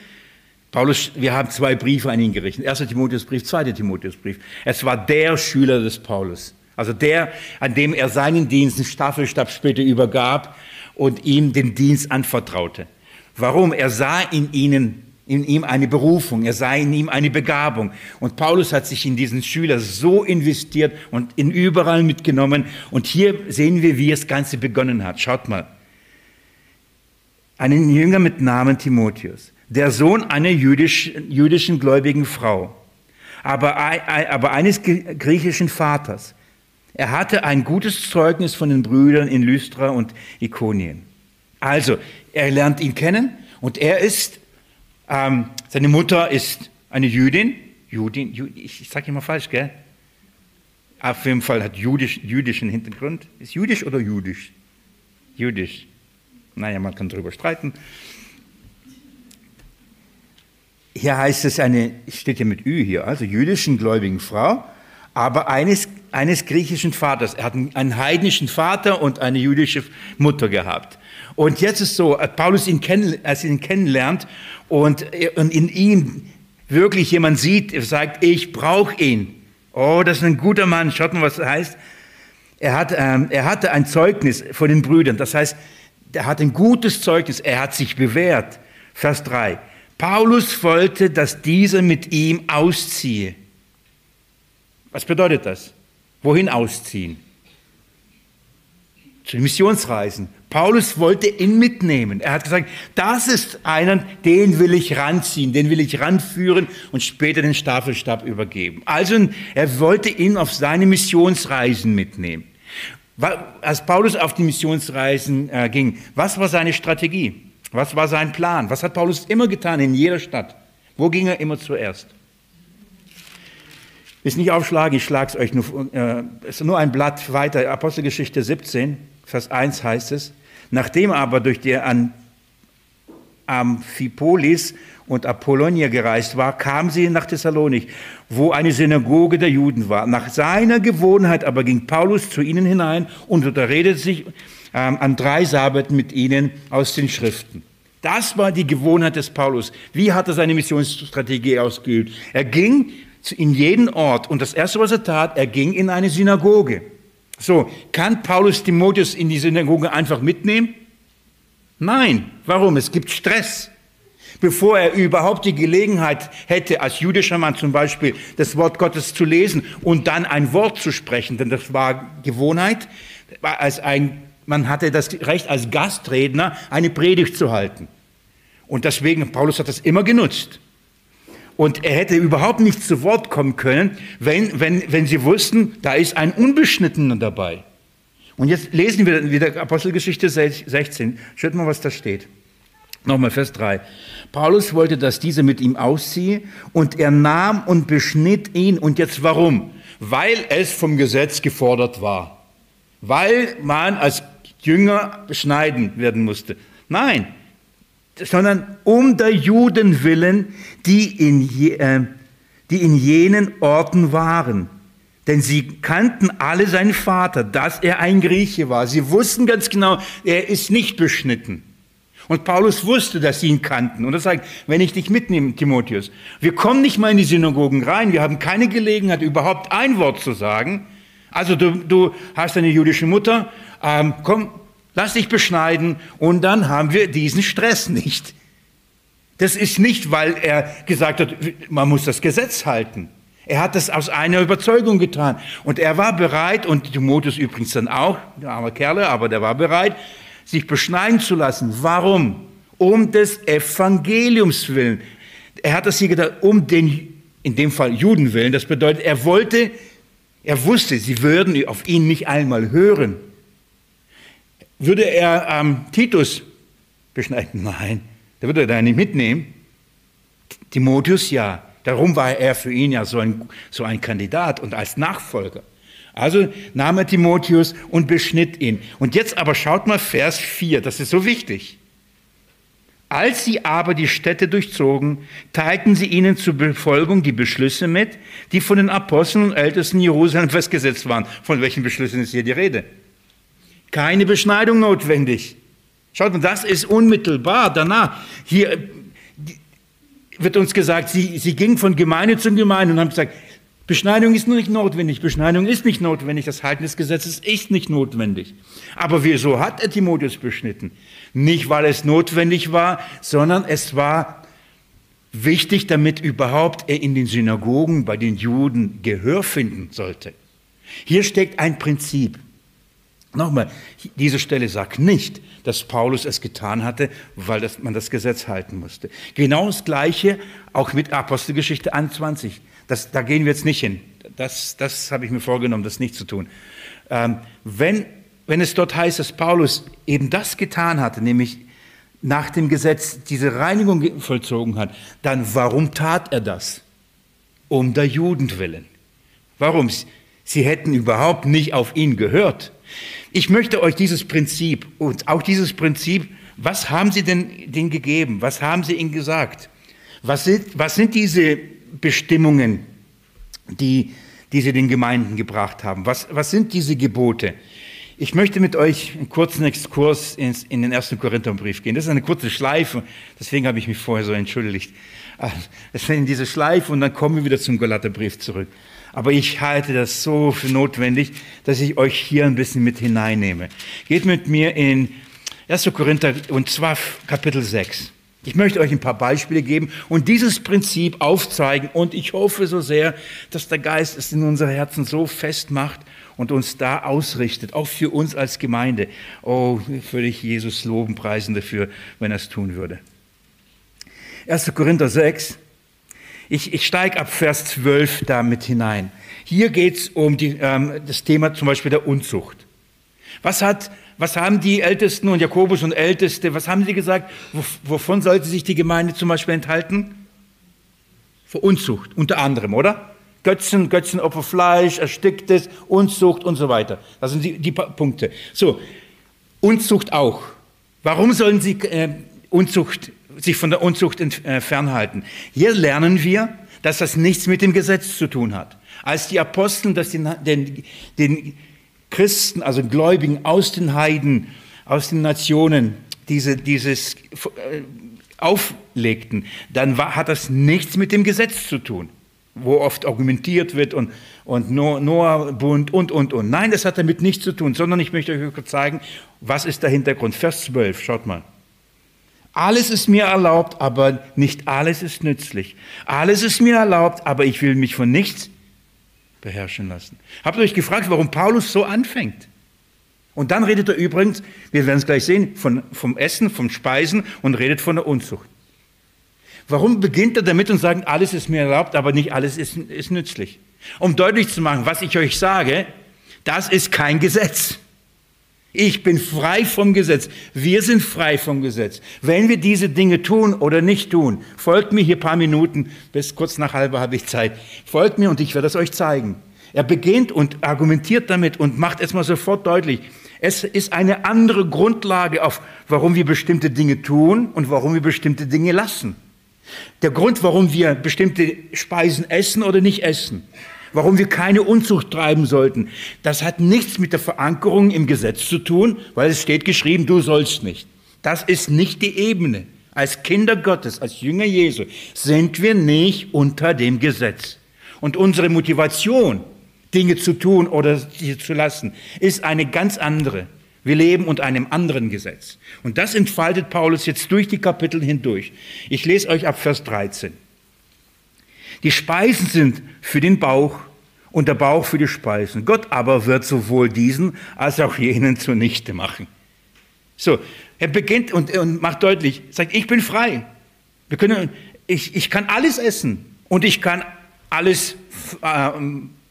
Paulus, wir haben zwei Briefe an ihn gerichtet. Erster Timotheusbrief, zweiter Timotheusbrief. Es war der Schüler des Paulus. Also der, an dem er seinen Dienst, einen Staffelstab später übergab und ihm den Dienst anvertraute. Warum? Er sah in ihnen in ihm eine Berufung, er sah in ihm eine Begabung. Und Paulus hat sich in diesen Schüler so investiert und ihn überall mitgenommen. Und hier sehen wir, wie das Ganze begonnen hat. Schaut mal. Einen Jünger mit Namen Timotheus, der Sohn einer jüdisch, jüdischen gläubigen Frau, aber, aber eines griechischen Vaters er hatte ein gutes Zeugnis von den Brüdern in Lystra und Ikonien. Also, er lernt ihn kennen und er ist, ähm, seine Mutter ist eine Jüdin. Judin, Jud, ich sage immer falsch, gell? Auf jeden Fall hat jüdisch, jüdischen Hintergrund. Ist jüdisch oder jüdisch? Jüdisch. Naja, man kann darüber streiten. Hier heißt es eine, steht hier mit Ü hier, also jüdischen gläubigen Frau, aber eines, eines griechischen Vaters. Er hat einen heidnischen Vater und eine jüdische Mutter gehabt. Und jetzt ist so, Paulus ihn kenn, als ihn kennenlernt und, und in ihm wirklich jemand sieht, er sagt, ich brauche ihn. Oh, das ist ein guter Mann. Schaut mal, was das heißt. Er, hat, ähm, er hatte ein Zeugnis von den Brüdern. Das heißt, er hat ein gutes Zeugnis. Er hat sich bewährt. Vers 3. Paulus wollte, dass dieser mit ihm ausziehe. Was bedeutet das? Wohin ausziehen? Zu den Missionsreisen. Paulus wollte ihn mitnehmen. Er hat gesagt, das ist einer, den will ich ranziehen, den will ich ranführen und später den Staffelstab übergeben. Also er wollte ihn auf seine Missionsreisen mitnehmen. Als Paulus auf die Missionsreisen äh, ging, was war seine Strategie? Was war sein Plan? Was hat Paulus immer getan in jeder Stadt? Wo ging er immer zuerst? Ist nicht aufschlagen, ich schlage es euch nur, äh, ist nur ein Blatt weiter. Apostelgeschichte 17, Vers 1 heißt es, nachdem aber durch die an Amphipolis und Apollonia gereist war, kam sie nach Thessalonik, wo eine Synagoge der Juden war. Nach seiner Gewohnheit aber ging Paulus zu ihnen hinein und unterredete sich ähm, an drei Sabbaten mit ihnen aus den Schriften. Das war die Gewohnheit des Paulus. Wie hat er seine Missionsstrategie ausgeübt? Er ging in jeden Ort und das Erste, was er tat, er ging in eine Synagoge. So, kann Paulus Timotheus in die Synagoge einfach mitnehmen? Nein. Warum? Es gibt Stress. Bevor er überhaupt die Gelegenheit hätte, als jüdischer Mann zum Beispiel das Wort Gottes zu lesen und dann ein Wort zu sprechen, denn das war Gewohnheit, als ein man hatte das Recht, als Gastredner eine Predigt zu halten. Und deswegen, Paulus hat das immer genutzt. Und er hätte überhaupt nicht zu Wort kommen können, wenn, wenn, wenn sie wussten, da ist ein Unbeschnittener dabei. Und jetzt lesen wir wieder Apostelgeschichte 16. Schaut mal, was da steht. Nochmal Vers 3. Paulus wollte, dass dieser mit ihm ausziehe und er nahm und beschnitt ihn. Und jetzt warum? Weil es vom Gesetz gefordert war. Weil man als Jünger beschneiden werden musste. Nein, sondern um der Juden willen, die in, äh, die in jenen Orten waren. Denn sie kannten alle seinen Vater, dass er ein Grieche war. Sie wussten ganz genau, er ist nicht beschnitten. Und Paulus wusste, dass sie ihn kannten. Und er sagt, wenn ich dich mitnehme, Timotheus, wir kommen nicht mal in die Synagogen rein, wir haben keine Gelegenheit, überhaupt ein Wort zu sagen. Also du, du hast eine jüdische Mutter, ähm, komm, lass dich beschneiden und dann haben wir diesen Stress nicht. Das ist nicht, weil er gesagt hat, man muss das Gesetz halten. Er hat das aus einer Überzeugung getan. Und er war bereit, und Timotheus übrigens dann auch, der arme Kerle, aber der war bereit, sich beschneiden zu lassen. Warum? Um des Evangeliums willen. Er hat das hier gedacht, um den, in dem Fall Juden willen. Das bedeutet, er wollte, er wusste, sie würden auf ihn nicht einmal hören. Würde er ähm, Titus beschneiden? Nein, der würde er da nicht mitnehmen. Timotheus ja. Darum war er für ihn ja so ein, so ein Kandidat und als Nachfolger. Also nahm er Timotheus und beschnitt ihn. Und jetzt aber schaut mal Vers 4, das ist so wichtig. Als sie aber die Städte durchzogen, teilten sie ihnen zur Befolgung die Beschlüsse mit, die von den Aposteln und Ältesten Jerusalem festgesetzt waren. Von welchen Beschlüssen ist hier die Rede? Keine Beschneidung notwendig. Schaut mal, das ist unmittelbar danach. Hier wird uns gesagt, sie, sie ging von Gemeinde zu Gemeinde und haben gesagt, Beschneidung ist nicht notwendig, Beschneidung ist nicht notwendig, das Halten des Gesetzes ist nicht notwendig. Aber wieso hat er Timotheus beschnitten? Nicht, weil es notwendig war, sondern es war wichtig, damit überhaupt er in den Synagogen bei den Juden Gehör finden sollte. Hier steckt ein Prinzip. Nochmal, diese Stelle sagt nicht, dass Paulus es getan hatte, weil das, man das Gesetz halten musste. Genau das Gleiche auch mit Apostelgeschichte 21. Das, da gehen wir jetzt nicht hin. Das, das habe ich mir vorgenommen, das nicht zu tun. Ähm, wenn, wenn es dort heißt, dass Paulus eben das getan hatte, nämlich nach dem Gesetz diese Reinigung vollzogen hat, dann warum tat er das? Um der Juden willen. Warum? Sie hätten überhaupt nicht auf ihn gehört. Ich möchte euch dieses Prinzip und auch dieses Prinzip, was haben sie denn denen gegeben? Was haben sie ihnen gesagt? Was sind, was sind diese Bestimmungen, die, die sie den Gemeinden gebracht haben? Was, was sind diese Gebote? Ich möchte mit euch einen kurzen Exkurs ins, in den ersten Korintherbrief gehen. Das ist eine kurze Schleife, deswegen habe ich mich vorher so entschuldigt. Es ist in diese Schleife und dann kommen wir wieder zum Galaterbrief zurück. Aber ich halte das so für notwendig, dass ich euch hier ein bisschen mit hineinnehme. Geht mit mir in 1. Korinther und zwar Kapitel 6. Ich möchte euch ein paar Beispiele geben und dieses Prinzip aufzeigen und ich hoffe so sehr, dass der Geist es in unsere Herzen so festmacht und uns da ausrichtet, auch für uns als Gemeinde. Oh, würde ich Jesus loben, preisen dafür, wenn er es tun würde. 1. Korinther 6. Ich, ich steige ab Vers 12 damit hinein. Hier geht es um die, ähm, das Thema zum Beispiel der Unzucht. Was, hat, was haben die Ältesten und Jakobus und Älteste, was haben sie gesagt? Wovon sollte sich die Gemeinde zum Beispiel enthalten? Vor Unzucht, unter anderem, oder? Götzen, Götzenopfer, Fleisch, Ersticktes, Unzucht und so weiter. Das sind die, die Punkte. So, Unzucht auch. Warum sollen sie äh, Unzucht, sich von der Unzucht äh, fernhalten? Hier lernen wir, dass das nichts mit dem Gesetz zu tun hat. Als die Apostel das den, den, den Christen, also Gläubigen aus den Heiden, aus den Nationen, diese, dieses äh, auflegten, dann war, hat das nichts mit dem Gesetz zu tun wo oft argumentiert wird und, und Noah-Bund und, und, und. Nein, das hat damit nichts zu tun, sondern ich möchte euch zeigen, was ist der Hintergrund. Vers 12, schaut mal. Alles ist mir erlaubt, aber nicht alles ist nützlich. Alles ist mir erlaubt, aber ich will mich von nichts beherrschen lassen. Habt ihr euch gefragt, warum Paulus so anfängt? Und dann redet er übrigens, wir werden es gleich sehen, von, vom Essen, vom Speisen und redet von der Unzucht. Warum beginnt er damit und sagt, alles ist mir erlaubt, aber nicht alles ist, ist nützlich? Um deutlich zu machen, was ich euch sage, das ist kein Gesetz. Ich bin frei vom Gesetz. Wir sind frei vom Gesetz. Wenn wir diese Dinge tun oder nicht tun, folgt mir hier ein paar Minuten, bis kurz nach halber habe ich Zeit. Folgt mir und ich werde es euch zeigen. Er beginnt und argumentiert damit und macht es mal sofort deutlich. Es ist eine andere Grundlage, auf warum wir bestimmte Dinge tun und warum wir bestimmte Dinge lassen. Der Grund, warum wir bestimmte Speisen essen oder nicht essen, warum wir keine Unzucht treiben sollten, das hat nichts mit der Verankerung im Gesetz zu tun, weil es steht geschrieben, du sollst nicht. Das ist nicht die Ebene. Als Kinder Gottes, als Jünger Jesu sind wir nicht unter dem Gesetz. Und unsere Motivation, Dinge zu tun oder sie zu lassen, ist eine ganz andere. Wir leben unter einem anderen Gesetz. Und das entfaltet Paulus jetzt durch die Kapitel hindurch. Ich lese euch ab Vers 13. Die Speisen sind für den Bauch und der Bauch für die Speisen. Gott aber wird sowohl diesen als auch jenen zunichte machen. So, er beginnt und, und macht deutlich, sagt, ich bin frei. Wir können, ich, ich kann alles essen und ich kann alles äh,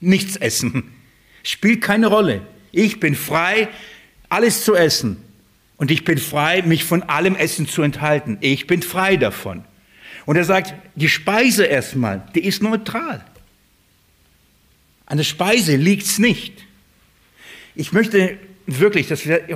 nichts essen. Spielt keine Rolle. Ich bin frei, alles zu essen. Und ich bin frei, mich von allem Essen zu enthalten. Ich bin frei davon. Und er sagt, die Speise erstmal, die ist neutral. An der Speise liegt es nicht. Ich möchte wirklich, dass wir,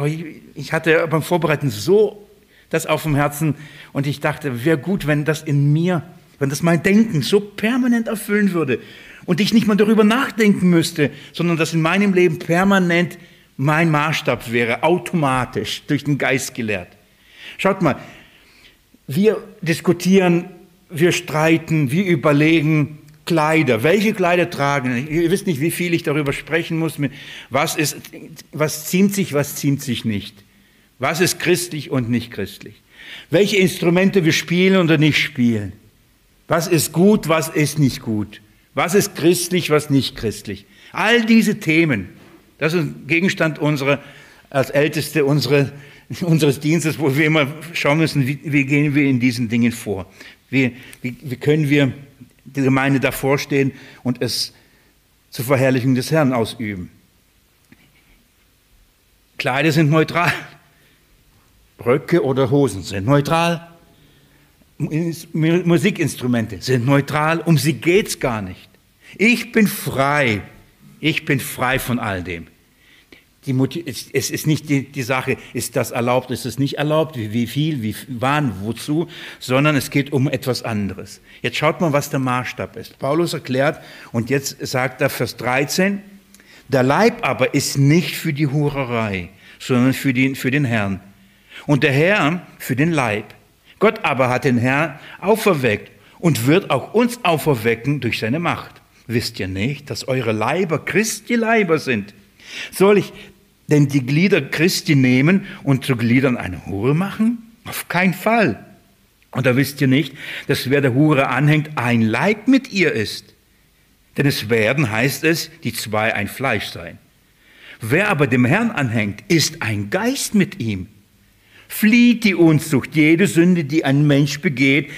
ich hatte beim Vorbereiten so das auf dem Herzen und ich dachte, wäre gut, wenn das in mir, wenn das mein Denken so permanent erfüllen würde und ich nicht mal darüber nachdenken müsste, sondern das in meinem Leben permanent mein Maßstab wäre, automatisch durch den Geist gelehrt. Schaut mal, wir diskutieren, wir streiten, wir überlegen Kleider. Welche Kleider tragen? Ihr wisst nicht, wie viel ich darüber sprechen muss. Was, ist, was ziemt sich, was ziemt sich nicht? Was ist christlich und nicht christlich? Welche Instrumente wir spielen oder nicht spielen? Was ist gut, was ist nicht gut? Was ist christlich, was nicht christlich? All diese Themen das ist Gegenstand unserer, als Älteste unsere, unseres Dienstes, wo wir immer schauen müssen, wie, wie gehen wir in diesen Dingen vor? Wie, wie, wie können wir die Gemeinde davor stehen und es zur Verherrlichung des Herrn ausüben? Kleider sind neutral. Röcke oder Hosen sind neutral. Musikinstrumente sind neutral. Um sie geht es gar nicht. Ich bin frei. Ich bin frei von all dem. Die es ist nicht die, die, Sache, ist das erlaubt, ist es nicht erlaubt, wie, wie viel, wie wann, wozu, sondern es geht um etwas anderes. Jetzt schaut mal, was der Maßstab ist. Paulus erklärt, und jetzt sagt er Vers 13, der Leib aber ist nicht für die Hurerei, sondern für den, für den Herrn. Und der Herr für den Leib. Gott aber hat den Herrn auferweckt und wird auch uns auferwecken durch seine Macht. Wisst ihr nicht, dass eure Leiber Christi Leiber sind? Soll ich denn die Glieder Christi nehmen und zu Gliedern eine Hure machen? Auf keinen Fall. Und da wisst ihr nicht, dass wer der Hure anhängt, ein Leib mit ihr ist. Denn es werden, heißt es, die zwei ein Fleisch sein. Wer aber dem Herrn anhängt, ist ein Geist mit ihm. Flieht die Unzucht. Jede Sünde, die ein Mensch begeht,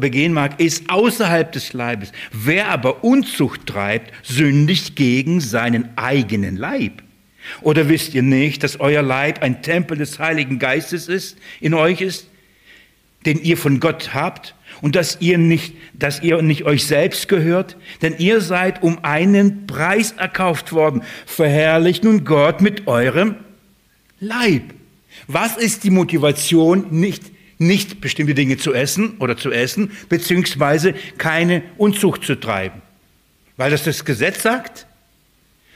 begehen mag, ist außerhalb des Leibes. Wer aber Unzucht treibt, sündigt gegen seinen eigenen Leib. Oder wisst ihr nicht, dass euer Leib ein Tempel des Heiligen Geistes ist, in euch ist, den ihr von Gott habt und dass ihr nicht, dass ihr nicht euch selbst gehört, denn ihr seid um einen Preis erkauft worden. Verherrlicht nun Gott mit eurem Leib. Was ist die Motivation, nicht, nicht bestimmte Dinge zu essen oder zu essen, beziehungsweise keine Unzucht zu treiben? Weil das das Gesetz sagt?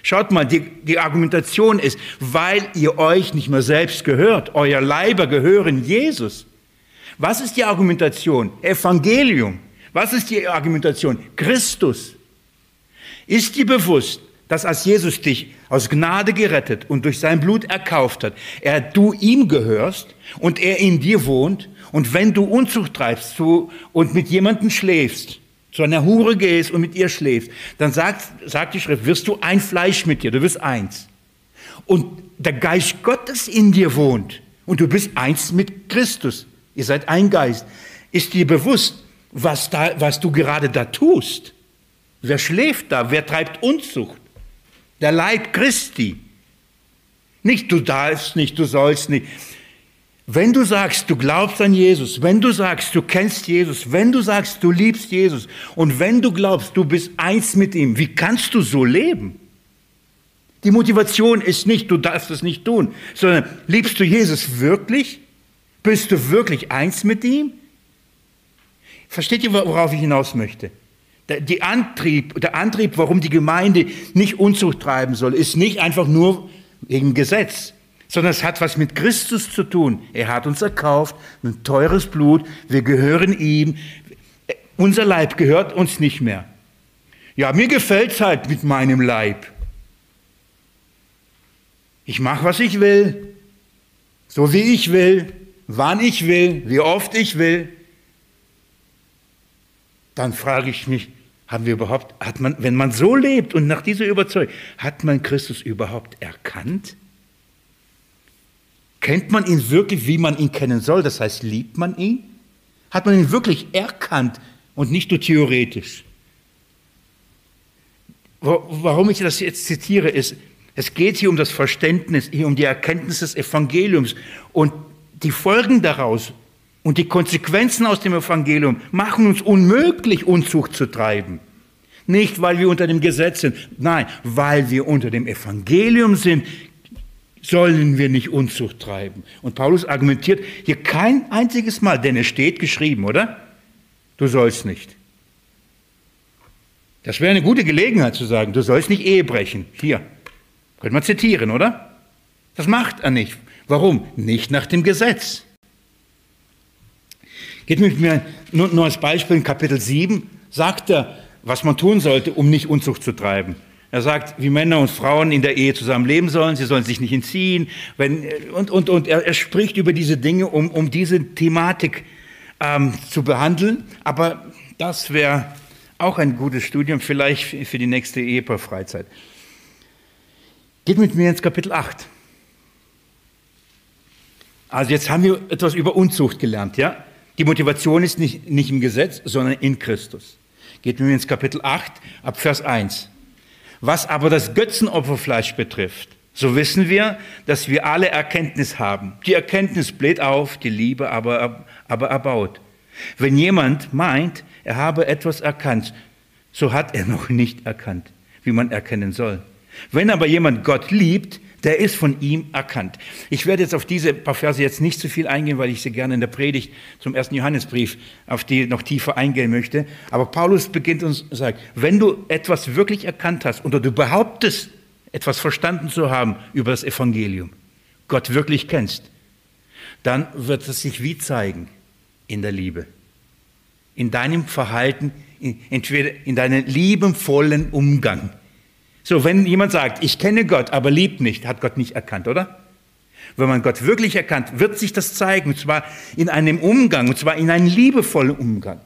Schaut mal, die, die Argumentation ist, weil ihr euch nicht mehr selbst gehört, euer Leiber gehören Jesus. Was ist die Argumentation? Evangelium. Was ist die Argumentation? Christus. Ist dir bewusst, dass als Jesus dich aus Gnade gerettet und durch sein Blut erkauft hat, er du ihm gehörst und er in dir wohnt und wenn du Unzucht treibst und mit jemandem schläfst, zu einer Hure gehst und mit ihr schläfst, dann sagt, sagt die Schrift, wirst du ein Fleisch mit dir, du wirst eins. Und der Geist Gottes in dir wohnt und du bist eins mit Christus. Ihr seid ein Geist. Ist dir bewusst, was, da, was du gerade da tust? Wer schläft da? Wer treibt Unzucht? Der Leib Christi. Nicht du darfst nicht, du sollst nicht. Wenn du sagst, du glaubst an Jesus, wenn du sagst, du kennst Jesus, wenn du sagst, du liebst Jesus und wenn du glaubst, du bist eins mit ihm, wie kannst du so leben? Die Motivation ist nicht, du darfst es nicht tun, sondern liebst du Jesus wirklich? Bist du wirklich eins mit ihm? Versteht ihr, worauf ich hinaus möchte? Der, Antrieb, der Antrieb, warum die Gemeinde nicht Unzucht treiben soll, ist nicht einfach nur wegen Gesetz, sondern es hat was mit Christus zu tun. Er hat uns erkauft, ein teures Blut, wir gehören ihm. Unser Leib gehört uns nicht mehr. Ja, mir gefällt es halt mit meinem Leib. Ich mache, was ich will, so wie ich will, wann ich will, wie oft ich will. Dann frage ich mich, haben wir überhaupt, hat man, wenn man so lebt und nach dieser Überzeugung, hat man Christus überhaupt erkannt? Kennt man ihn wirklich, wie man ihn kennen soll? Das heißt, liebt man ihn? Hat man ihn wirklich erkannt und nicht nur theoretisch? Warum ich das jetzt zitiere, ist, es geht hier um das Verständnis, hier um die Erkenntnis des Evangeliums und die Folgen daraus und die Konsequenzen aus dem Evangelium machen uns unmöglich, Unzucht zu treiben. Nicht, weil wir unter dem Gesetz sind, nein, weil wir unter dem Evangelium sind, sollen wir nicht Unzucht treiben. Und Paulus argumentiert hier kein einziges Mal, denn es steht geschrieben, oder? Du sollst nicht. Das wäre eine gute Gelegenheit zu sagen, du sollst nicht Ehe brechen. Hier, könnte man zitieren, oder? Das macht er nicht. Warum? Nicht nach dem Gesetz. Geht mit mir nur, als Beispiel in Kapitel 7, sagt er, was man tun sollte, um nicht Unzucht zu treiben. Er sagt, wie Männer und Frauen in der Ehe zusammen leben sollen, sie sollen sich nicht entziehen. Wenn, und und, und er, er spricht über diese Dinge, um, um diese Thematik ähm, zu behandeln. Aber das wäre auch ein gutes Studium, vielleicht für die nächste Ehepaar-Freizeit. Geht mit mir ins Kapitel 8. Also jetzt haben wir etwas über Unzucht gelernt, ja? Die Motivation ist nicht, nicht im Gesetz, sondern in Christus. Geht mit mir ins Kapitel 8, ab Vers 1. Was aber das Götzenopferfleisch betrifft, so wissen wir, dass wir alle Erkenntnis haben. Die Erkenntnis bläht auf, die Liebe aber, aber erbaut. Wenn jemand meint, er habe etwas erkannt, so hat er noch nicht erkannt, wie man erkennen soll. Wenn aber jemand Gott liebt, Der ist von ihm erkannt. Ich werde jetzt auf diese paar Verse jetzt nicht zu viel eingehen, weil ich sie gerne in der Predigt zum ersten Johannesbrief auf die noch tiefer eingehen möchte. Aber Paulus beginnt uns und sagt, wenn du etwas wirklich erkannt hast oder du behauptest, etwas verstanden zu haben über das Evangelium, Gott wirklich kennst, dann wird es sich wie zeigen in der Liebe, in deinem Verhalten, entweder in deinem liebenvollen Umgang so, wenn jemand sagt, ich kenne Gott, aber liebt nicht, hat Gott nicht erkannt, oder? Wenn man Gott wirklich erkannt, wird sich das zeigen, und zwar in einem Umgang, und zwar in einem liebevollen Umgang.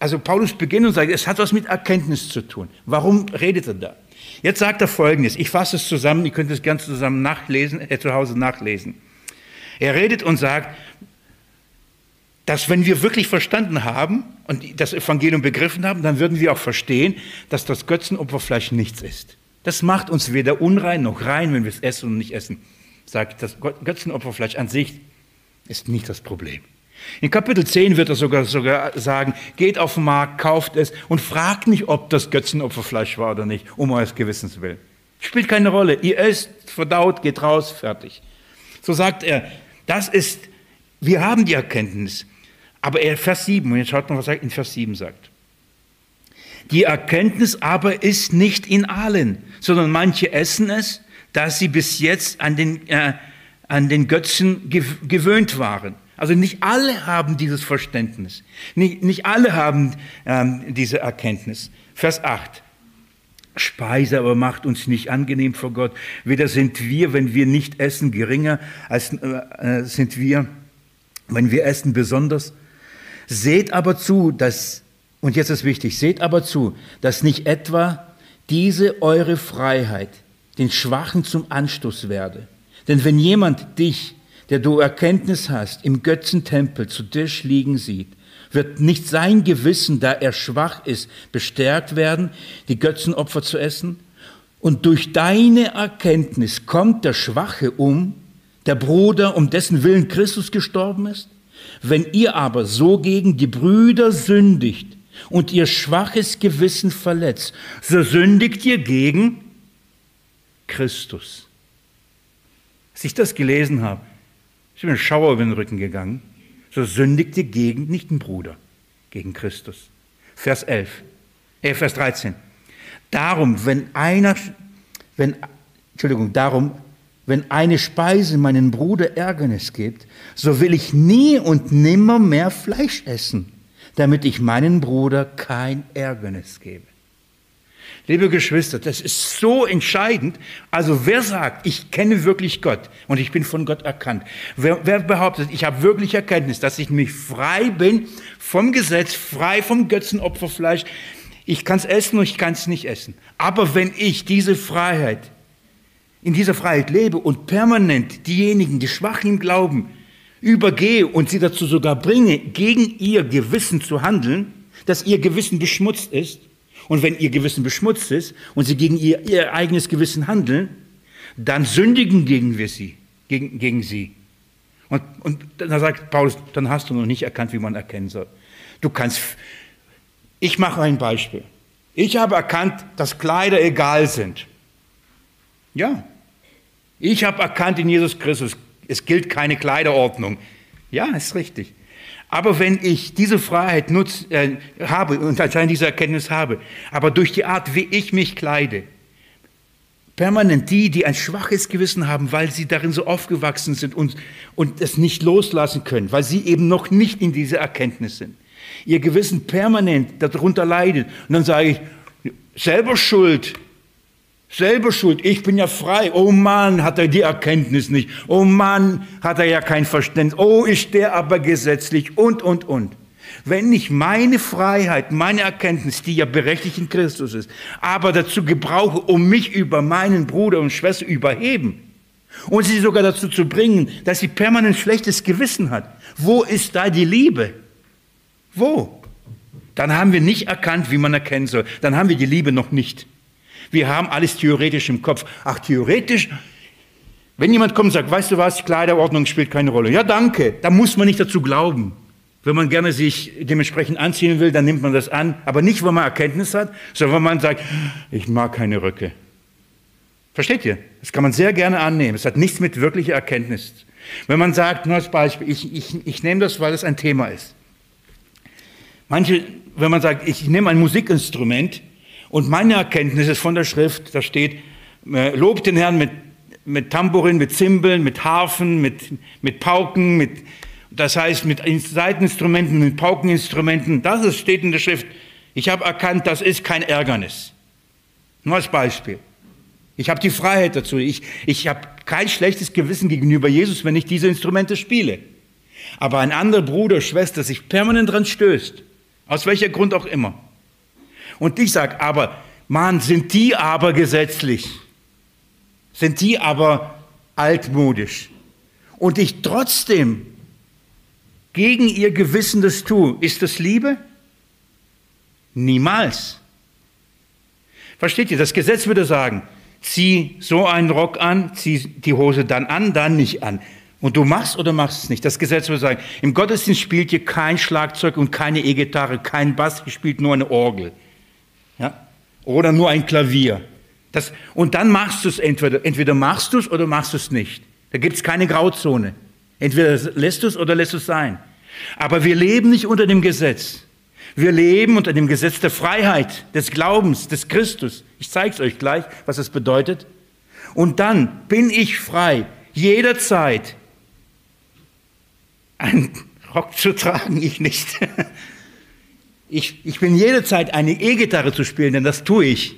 Also Paulus beginnt und sagt, es hat was mit Erkenntnis zu tun. Warum redet er da? Jetzt sagt er Folgendes, ich fasse es zusammen, ihr könnt es ganz zusammen nachlesen, äh, zu Hause nachlesen. Er redet und sagt, dass wenn wir wirklich verstanden haben und das Evangelium begriffen haben, dann würden wir auch verstehen, dass das Götzenopferfleisch nichts ist. Das macht uns weder unrein noch rein, wenn wir es essen und nicht essen. Sagt, das Götzenopferfleisch an sich ist nicht das Problem. In Kapitel 10 wird er sogar, sogar sagen, geht auf den Markt, kauft es und fragt nicht, ob das Götzenopferfleisch war oder nicht, um eures Gewissens willen. Spielt keine Rolle. Ihr esst, verdaut, geht raus, fertig. So sagt er, das ist, wir haben die Erkenntnis. Aber er, Vers 7, und jetzt schaut mal, was er in Vers 7 sagt. Die Erkenntnis aber ist nicht in allen, sondern manche essen es, da sie bis jetzt an den, äh, an den Götzen gewöhnt waren. Also nicht alle haben dieses Verständnis. Nicht, nicht alle haben ähm, diese Erkenntnis. Vers 8. Speise aber macht uns nicht angenehm vor Gott. Weder sind wir, wenn wir nicht essen, geringer, als äh, sind wir, wenn wir essen, besonders. Seht aber zu, dass, und jetzt ist wichtig, seht aber zu, dass nicht etwa diese eure Freiheit den Schwachen zum Anstoß werde. Denn wenn jemand dich, der du Erkenntnis hast, im Götzentempel zu Tisch liegen sieht, wird nicht sein Gewissen, da er schwach ist, bestärkt werden, die Götzenopfer zu essen? Und durch deine Erkenntnis kommt der Schwache um, der Bruder, um dessen Willen Christus gestorben ist? Wenn ihr aber so gegen die Brüder sündigt und ihr schwaches Gewissen verletzt, so sündigt ihr gegen Christus. Als ich das gelesen habe, ist mir ein Schauer über den Rücken gegangen. So sündigt ihr gegen, nicht den Bruder, gegen Christus. Vers 11, äh, Vers 13. Darum, wenn einer, wenn, Entschuldigung, darum, wenn eine Speise meinen Bruder Ärgernis gibt, so will ich nie und nimmer mehr Fleisch essen, damit ich meinen Bruder kein Ärgernis gebe. Liebe Geschwister, das ist so entscheidend. Also wer sagt, ich kenne wirklich Gott und ich bin von Gott erkannt? Wer, wer behauptet, ich habe wirklich Erkenntnis, dass ich mich frei bin vom Gesetz, frei vom Götzenopferfleisch? Ich kann es essen und ich kann es nicht essen. Aber wenn ich diese Freiheit in dieser Freiheit lebe und permanent diejenigen, die schwach im Glauben, übergehe und sie dazu sogar bringe, gegen ihr Gewissen zu handeln, dass ihr Gewissen beschmutzt ist, und wenn ihr Gewissen beschmutzt ist und sie gegen ihr, ihr eigenes Gewissen handeln, dann sündigen gegen wir sie, gegen, gegen sie. Und, und dann sagt Paulus, dann hast du noch nicht erkannt, wie man erkennen soll. Du kannst, ich mache ein Beispiel. Ich habe erkannt, dass Kleider egal sind. Ja, ich habe erkannt in Jesus Christus, es gilt keine Kleiderordnung. Ja, ist richtig. Aber wenn ich diese Freiheit nutz, äh, habe und anscheinend diese Erkenntnis habe, aber durch die Art, wie ich mich kleide, permanent die, die ein schwaches Gewissen haben, weil sie darin so aufgewachsen sind und, und es nicht loslassen können, weil sie eben noch nicht in dieser Erkenntnis sind, ihr Gewissen permanent darunter leidet. Und dann sage ich, selber schuld, Selber schuld, ich bin ja frei. Oh Mann, hat er die Erkenntnis nicht. Oh Mann, hat er ja kein Verständnis. Oh, ist der aber gesetzlich und, und, und. Wenn ich meine Freiheit, meine Erkenntnis, die ja berechtigt in Christus ist, aber dazu gebrauche, um mich über meinen Bruder und Schwester überheben und sie sogar dazu zu bringen, dass sie permanent schlechtes Gewissen hat, wo ist da die Liebe? Wo? Dann haben wir nicht erkannt, wie man erkennen soll. Dann haben wir die Liebe noch nicht. Wir haben alles theoretisch im Kopf. Ach, theoretisch? Wenn jemand kommt und sagt, weißt du was, Kleiderordnung spielt keine Rolle. Ja, danke. Da muss man nicht dazu glauben. Wenn man gerne sich dementsprechend anziehen will, dann nimmt man das an. Aber nicht, weil man Erkenntnis hat, sondern weil man sagt, ich mag keine Röcke. Versteht ihr? Das kann man sehr gerne annehmen. Es hat nichts mit wirklicher Erkenntnis. Wenn man sagt, nur als Beispiel, ich, ich, ich nehme das, weil es ein Thema ist. Manche, wenn man sagt, ich nehme ein Musikinstrument und meine Erkenntnis ist von der Schrift, da steht, äh, lobt den Herrn mit, mit Tambourin, mit Zimbeln, mit Harfen, mit, mit Pauken, mit, das heißt mit Seiteninstrumenten, mit Paukeninstrumenten. Das ist, steht in der Schrift. Ich habe erkannt, das ist kein Ärgernis. Nur als Beispiel. Ich habe die Freiheit dazu. Ich, ich habe kein schlechtes Gewissen gegenüber Jesus, wenn ich diese Instrumente spiele. Aber ein anderer Bruder, Schwester sich permanent dran stößt, aus welcher Grund auch immer. Und ich sage, aber, Mann, sind die aber gesetzlich? Sind die aber altmodisch? Und ich trotzdem gegen ihr Gewissen das tue, ist das Liebe? Niemals. Versteht ihr? Das Gesetz würde sagen, zieh so einen Rock an, zieh die Hose dann an, dann nicht an. Und du machst oder machst es nicht. Das Gesetz würde sagen, im Gottesdienst spielt ihr kein Schlagzeug und keine E-Gitarre, kein Bass, ihr spielt nur eine Orgel. Oder nur ein Klavier. Das, und dann machst du es entweder, entweder machst du es oder machst du es nicht. Da gibt es keine Grauzone. Entweder lässt du es oder lässt du es sein. Aber wir leben nicht unter dem Gesetz. Wir leben unter dem Gesetz der Freiheit, des Glaubens, des Christus. Ich zeige es euch gleich, was das bedeutet. Und dann bin ich frei, jederzeit einen Rock zu tragen, ich nicht. Ich, ich bin jederzeit eine E-Gitarre zu spielen, denn das tue ich.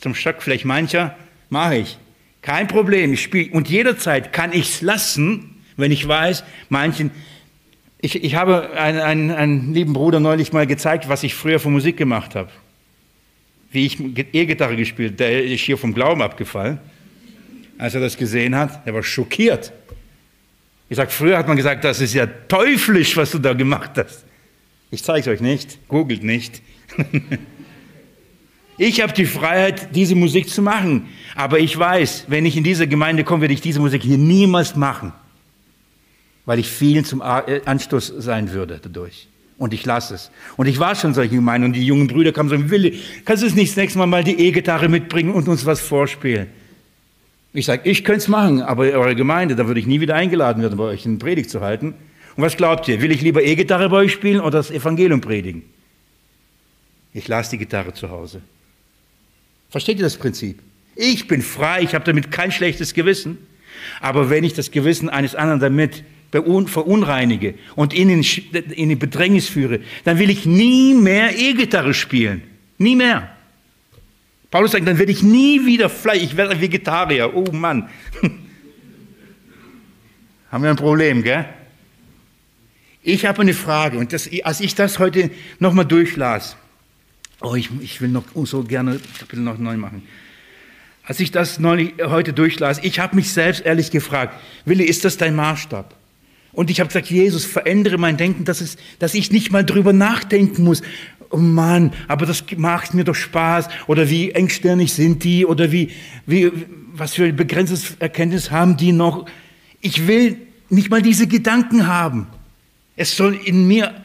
Zum Schock vielleicht mancher mache ich. Kein Problem, ich spiele. Und jederzeit kann ich es lassen, wenn ich weiß, manchen ich, ich habe einen, einen, einen lieben Bruder neulich mal gezeigt, was ich früher für Musik gemacht habe. Wie ich E-Gitarre gespielt, der ist hier vom Glauben abgefallen. Als er das gesehen hat, er war schockiert. Ich sage, früher hat man gesagt, das ist ja teuflisch, was du da gemacht hast. Ich zeige es euch nicht, googelt nicht. ich habe die Freiheit, diese Musik zu machen. Aber ich weiß, wenn ich in diese Gemeinde komme, werde ich diese Musik hier niemals machen weil ich vielen zum äh, Anstoß sein würde dadurch. Und ich lasse es. Und ich war schon solche Gemeinden und die jungen Brüder kamen so, Willi, kannst du es nicht das nächste Mal mal die E-Gitarre mitbringen und uns was vorspielen? Ich sage, ich könnte es machen, aber eure Gemeinde, da würde ich nie wieder eingeladen werden, bei euch eine Predigt zu halten. Und was glaubt ihr? Will ich lieber E-Gitarre bei euch spielen oder das Evangelium predigen? Ich lasse die Gitarre zu Hause. Versteht ihr das Prinzip? Ich bin frei, ich habe damit kein schlechtes Gewissen. Aber wenn ich das Gewissen eines anderen damit verunreinige und in, in die Bedrängnis führe, dann will ich nie mehr E-Gitarre spielen. Nie mehr. Paulus sagt, dann werde ich nie wieder Fleisch, ich werde Vegetarier. Oh Mann. Haben wir ein Problem, gell? Ich habe eine Frage und das, als ich das heute nochmal durchlas, oh, ich, ich will noch so gerne Kapitel noch neu machen. Als ich das neulich, heute durchlas, ich habe mich selbst ehrlich gefragt, Willi, ist das dein Maßstab? Und ich habe gesagt, Jesus, verändere mein Denken, dass, es, dass ich nicht mal drüber nachdenken muss. Oh Mann, aber das macht mir doch Spaß. Oder wie engstirnig sind die? Oder wie, wie, was für ein begrenztes Erkenntnis haben die noch? Ich will nicht mal diese Gedanken haben. Es soll in mir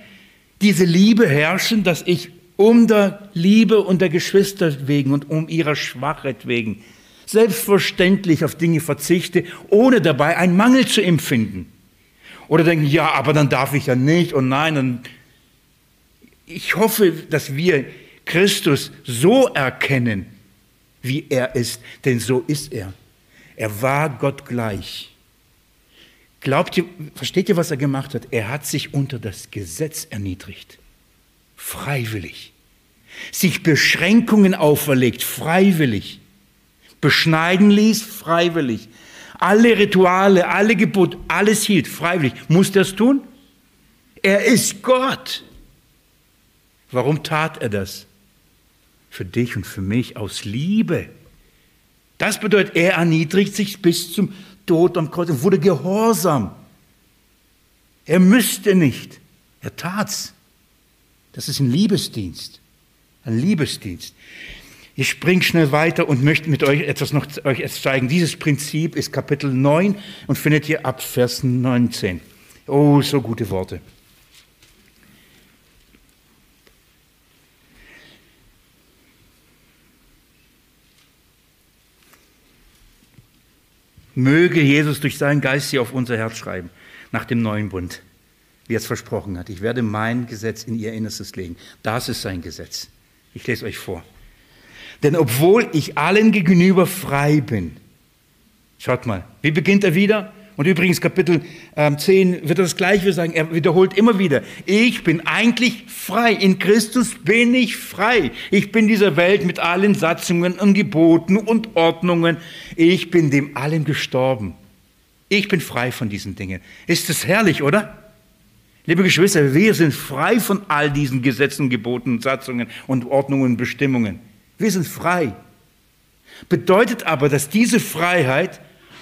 diese Liebe herrschen, dass ich um der Liebe und der Geschwister wegen und um ihrer Schwachheit wegen selbstverständlich auf Dinge verzichte, ohne dabei einen Mangel zu empfinden. Oder denken, ja, aber dann darf ich ja nicht und nein. Und ich hoffe, dass wir Christus so erkennen, wie er ist, denn so ist er. Er war Gott gleich. Glaubt ihr, versteht ihr, was er gemacht hat? Er hat sich unter das Gesetz erniedrigt. Freiwillig. Sich Beschränkungen auferlegt, freiwillig. Beschneiden ließ, freiwillig alle Rituale, alle Gebote, alles hielt, freiwillig. Muss das tun? Er ist Gott. Warum tat er das? Für dich und für mich aus Liebe. Das bedeutet, er erniedrigt sich bis zum Tod am Kreuz und wurde gehorsam. Er müsste nicht. Er tat's. Das ist ein Liebesdienst. Ein Liebesdienst. Ich springe schnell weiter und möchte mit euch etwas noch euch zeigen. Dieses Prinzip ist Kapitel 9 und findet ihr ab Vers 19. Oh, so gute Worte. Möge Jesus durch seinen Geist sie auf unser Herz schreiben, nach dem neuen Bund, wie er es versprochen hat. Ich werde mein Gesetz in ihr Innerstes legen. Das ist sein Gesetz. Ich lese euch vor. Denn obwohl ich allen gegenüber frei bin, schaut mal, wie beginnt er wieder? Und übrigens, Kapitel ähm, 10 wird das Gleiche sagen. Er wiederholt immer wieder, ich bin eigentlich frei. In Christus bin ich frei. Ich bin dieser Welt mit allen Satzungen und Geboten und Ordnungen. Ich bin dem allem gestorben. Ich bin frei von diesen Dingen. Ist das herrlich, oder? Liebe Geschwister, wir sind frei von all diesen Gesetzen, Geboten, Satzungen und Ordnungen und Bestimmungen. Wir sind frei. Bedeutet aber, dass diese Freiheit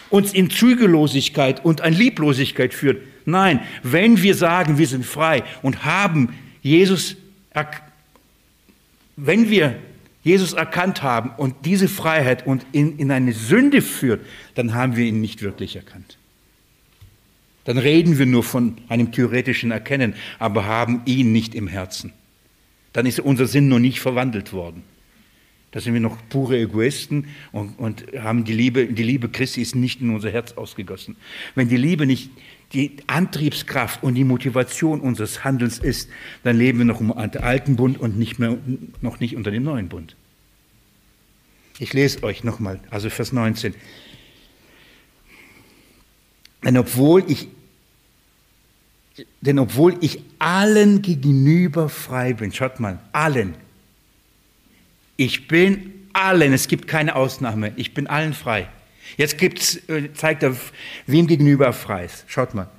uns in Zügellosigkeit und an Lieblosigkeit führt. Nein, wenn wir sagen, wir sind frei und haben Jesus, wenn wir Jesus erkannt haben und diese Freiheit und in, in eine Sünde führt, dann haben wir ihn nicht wirklich erkannt. Dann reden wir nur von einem theoretischen Erkennen, aber haben ihn nicht im Herzen. Dann ist unser Sinn noch nicht verwandelt worden. Da sind wir noch pure Egoisten und, und, haben die Liebe, die Liebe Christi ist nicht in unser Herz ausgegossen. Wenn die Liebe nicht die Antriebskraft und die Motivation unseres Handelns ist, dann leben wir noch im alten Bund und nicht mehr, noch nicht unter dem neuen Bund. Ich lese euch nochmal, also Vers 19. Denn obwohl ich, denn obwohl ich allen gegenüber frei bin, schaut mal, allen, ich bin allen, es gibt keine Ausnahme, ich bin allen frei. Jetzt gibt's, äh, zeigt er, wem gegenüber er frei ist. Schaut mal.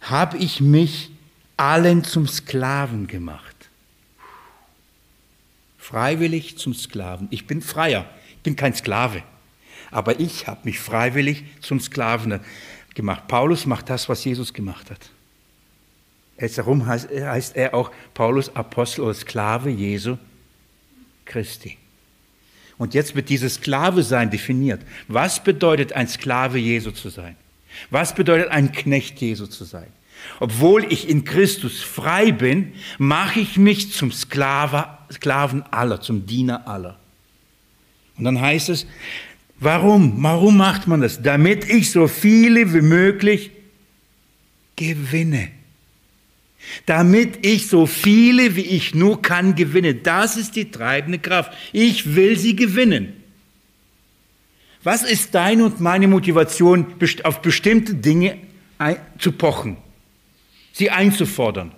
Habe ich mich allen zum Sklaven gemacht? Freiwillig zum Sklaven. Ich bin freier, ich bin kein Sklave. Aber ich habe mich freiwillig zum Sklaven gemacht. Paulus macht das, was Jesus gemacht hat. Jetzt darum heißt, heißt er auch Paulus Apostel oder Sklave Jesu Christi. Und jetzt wird dieses Sklave sein definiert. Was bedeutet ein Sklave Jesu zu sein? Was bedeutet ein Knecht Jesu zu sein? Obwohl ich in Christus frei bin, mache ich mich zum Sklave, Sklaven aller, zum Diener aller. Und dann heißt es, warum? Warum macht man das? Damit ich so viele wie möglich gewinne damit ich so viele wie ich nur kann gewinne. Das ist die treibende Kraft. Ich will sie gewinnen. Was ist deine und meine Motivation, auf bestimmte Dinge zu pochen, sie einzufordern?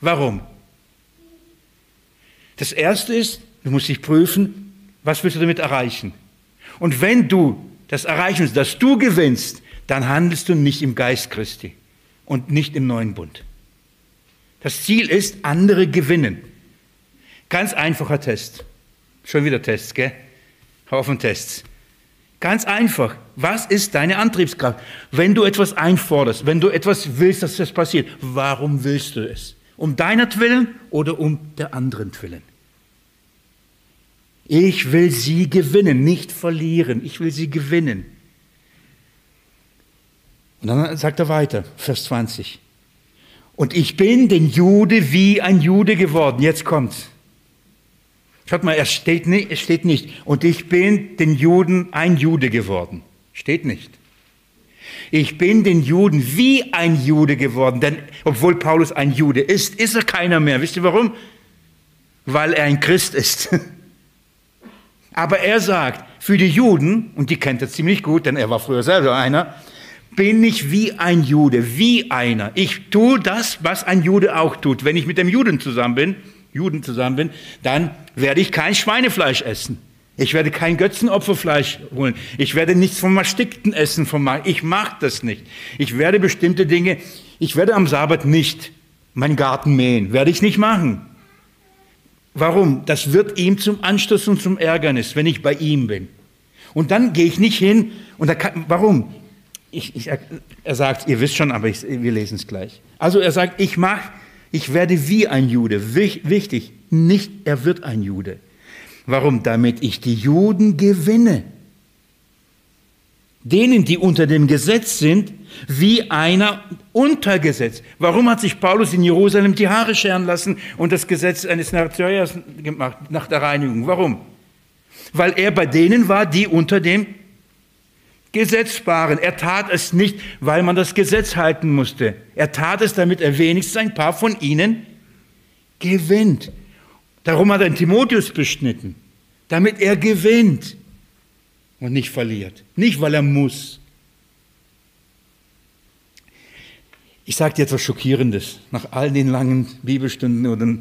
Warum? Das Erste ist, du musst dich prüfen, was willst du damit erreichen? Und wenn du das erreichen willst, dass du gewinnst, dann handelst du nicht im Geist Christi und nicht im neuen Bund. Das Ziel ist, andere gewinnen. Ganz einfacher Test. Schon wieder Tests, gell? Haufen Tests. Ganz einfach. Was ist deine Antriebskraft? Wenn du etwas einforderst, wenn du etwas willst, dass das passiert, warum willst du es? Um deinetwillen oder um der anderen willen? Ich will sie gewinnen, nicht verlieren. Ich will sie gewinnen. Und dann sagt er weiter, Vers 20. Und ich bin den Jude wie ein Jude geworden. Jetzt kommt's. Schaut mal, es steht nicht, es steht nicht. Und ich bin den Juden ein Jude geworden. Steht nicht. Ich bin den Juden wie ein Jude geworden. Denn obwohl Paulus ein Jude ist, ist er keiner mehr. Wisst ihr warum? Weil er ein Christ ist. Aber er sagt, für die Juden, und die kennt er ziemlich gut, denn er war früher selber einer, bin ich wie ein Jude, wie einer. Ich tue das, was ein Jude auch tut. Wenn ich mit dem Juden zusammen bin, Juden zusammen bin, dann werde ich kein Schweinefleisch essen. Ich werde kein Götzenopferfleisch holen. Ich werde nichts vom Erstickten essen. Vom ich mache das nicht. Ich werde bestimmte Dinge, ich werde am Sabbat nicht meinen Garten mähen. Werde ich nicht machen. Warum? Das wird ihm zum Anstoß und zum Ärgernis, wenn ich bei ihm bin. Und dann gehe ich nicht hin und da kann, warum? Ich, ich, er sagt, ihr wisst schon, aber ich, wir lesen es gleich. Also er sagt, ich mach, ich werde wie ein Jude. Wichtig, nicht er wird ein Jude. Warum? Damit ich die Juden gewinne. Denen, die unter dem Gesetz sind, wie einer unter Gesetz. Warum hat sich Paulus in Jerusalem die Haare scheren lassen und das Gesetz eines Nazareas gemacht nach der Reinigung? Warum? Weil er bei denen war, die unter dem Gesetzbaren. Er tat es nicht, weil man das Gesetz halten musste. Er tat es, damit er wenigstens ein paar von ihnen gewinnt. Darum hat er den Timotheus beschnitten, damit er gewinnt und nicht verliert. Nicht, weil er muss. Ich sage dir etwas Schockierendes. Nach all den langen Bibelstunden oder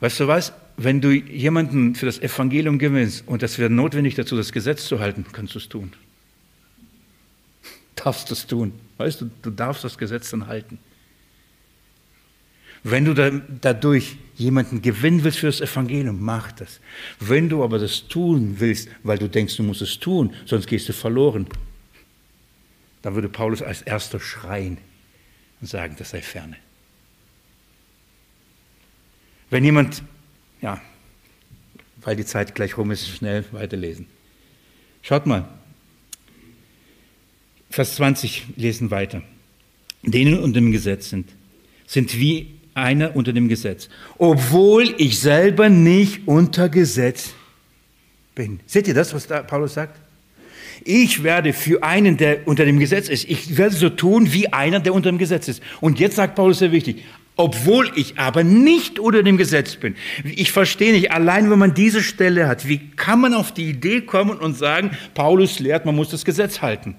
weißt du was? Wenn du jemanden für das Evangelium gewinnst und das wäre notwendig dazu, das Gesetz zu halten, kannst du es tun. Darfst du es tun. Weißt du, du darfst das Gesetz dann halten. Wenn du da, dadurch jemanden gewinnen willst für das Evangelium, mach das. Wenn du aber das tun willst, weil du denkst, du musst es tun, sonst gehst du verloren, dann würde Paulus als erster schreien und sagen, das sei ferne. Wenn jemand, ja, weil die Zeit gleich rum ist, schnell weiterlesen. Schaut mal, Vers 20 lesen weiter. Denen unter dem Gesetz sind, sind wie einer unter dem Gesetz, obwohl ich selber nicht unter Gesetz bin. Seht ihr das, was da Paulus sagt? Ich werde für einen, der unter dem Gesetz ist, ich werde so tun wie einer, der unter dem Gesetz ist. Und jetzt sagt Paulus sehr wichtig, obwohl ich aber nicht unter dem Gesetz bin. Ich verstehe nicht, allein wenn man diese Stelle hat, wie kann man auf die Idee kommen und sagen, Paulus lehrt, man muss das Gesetz halten?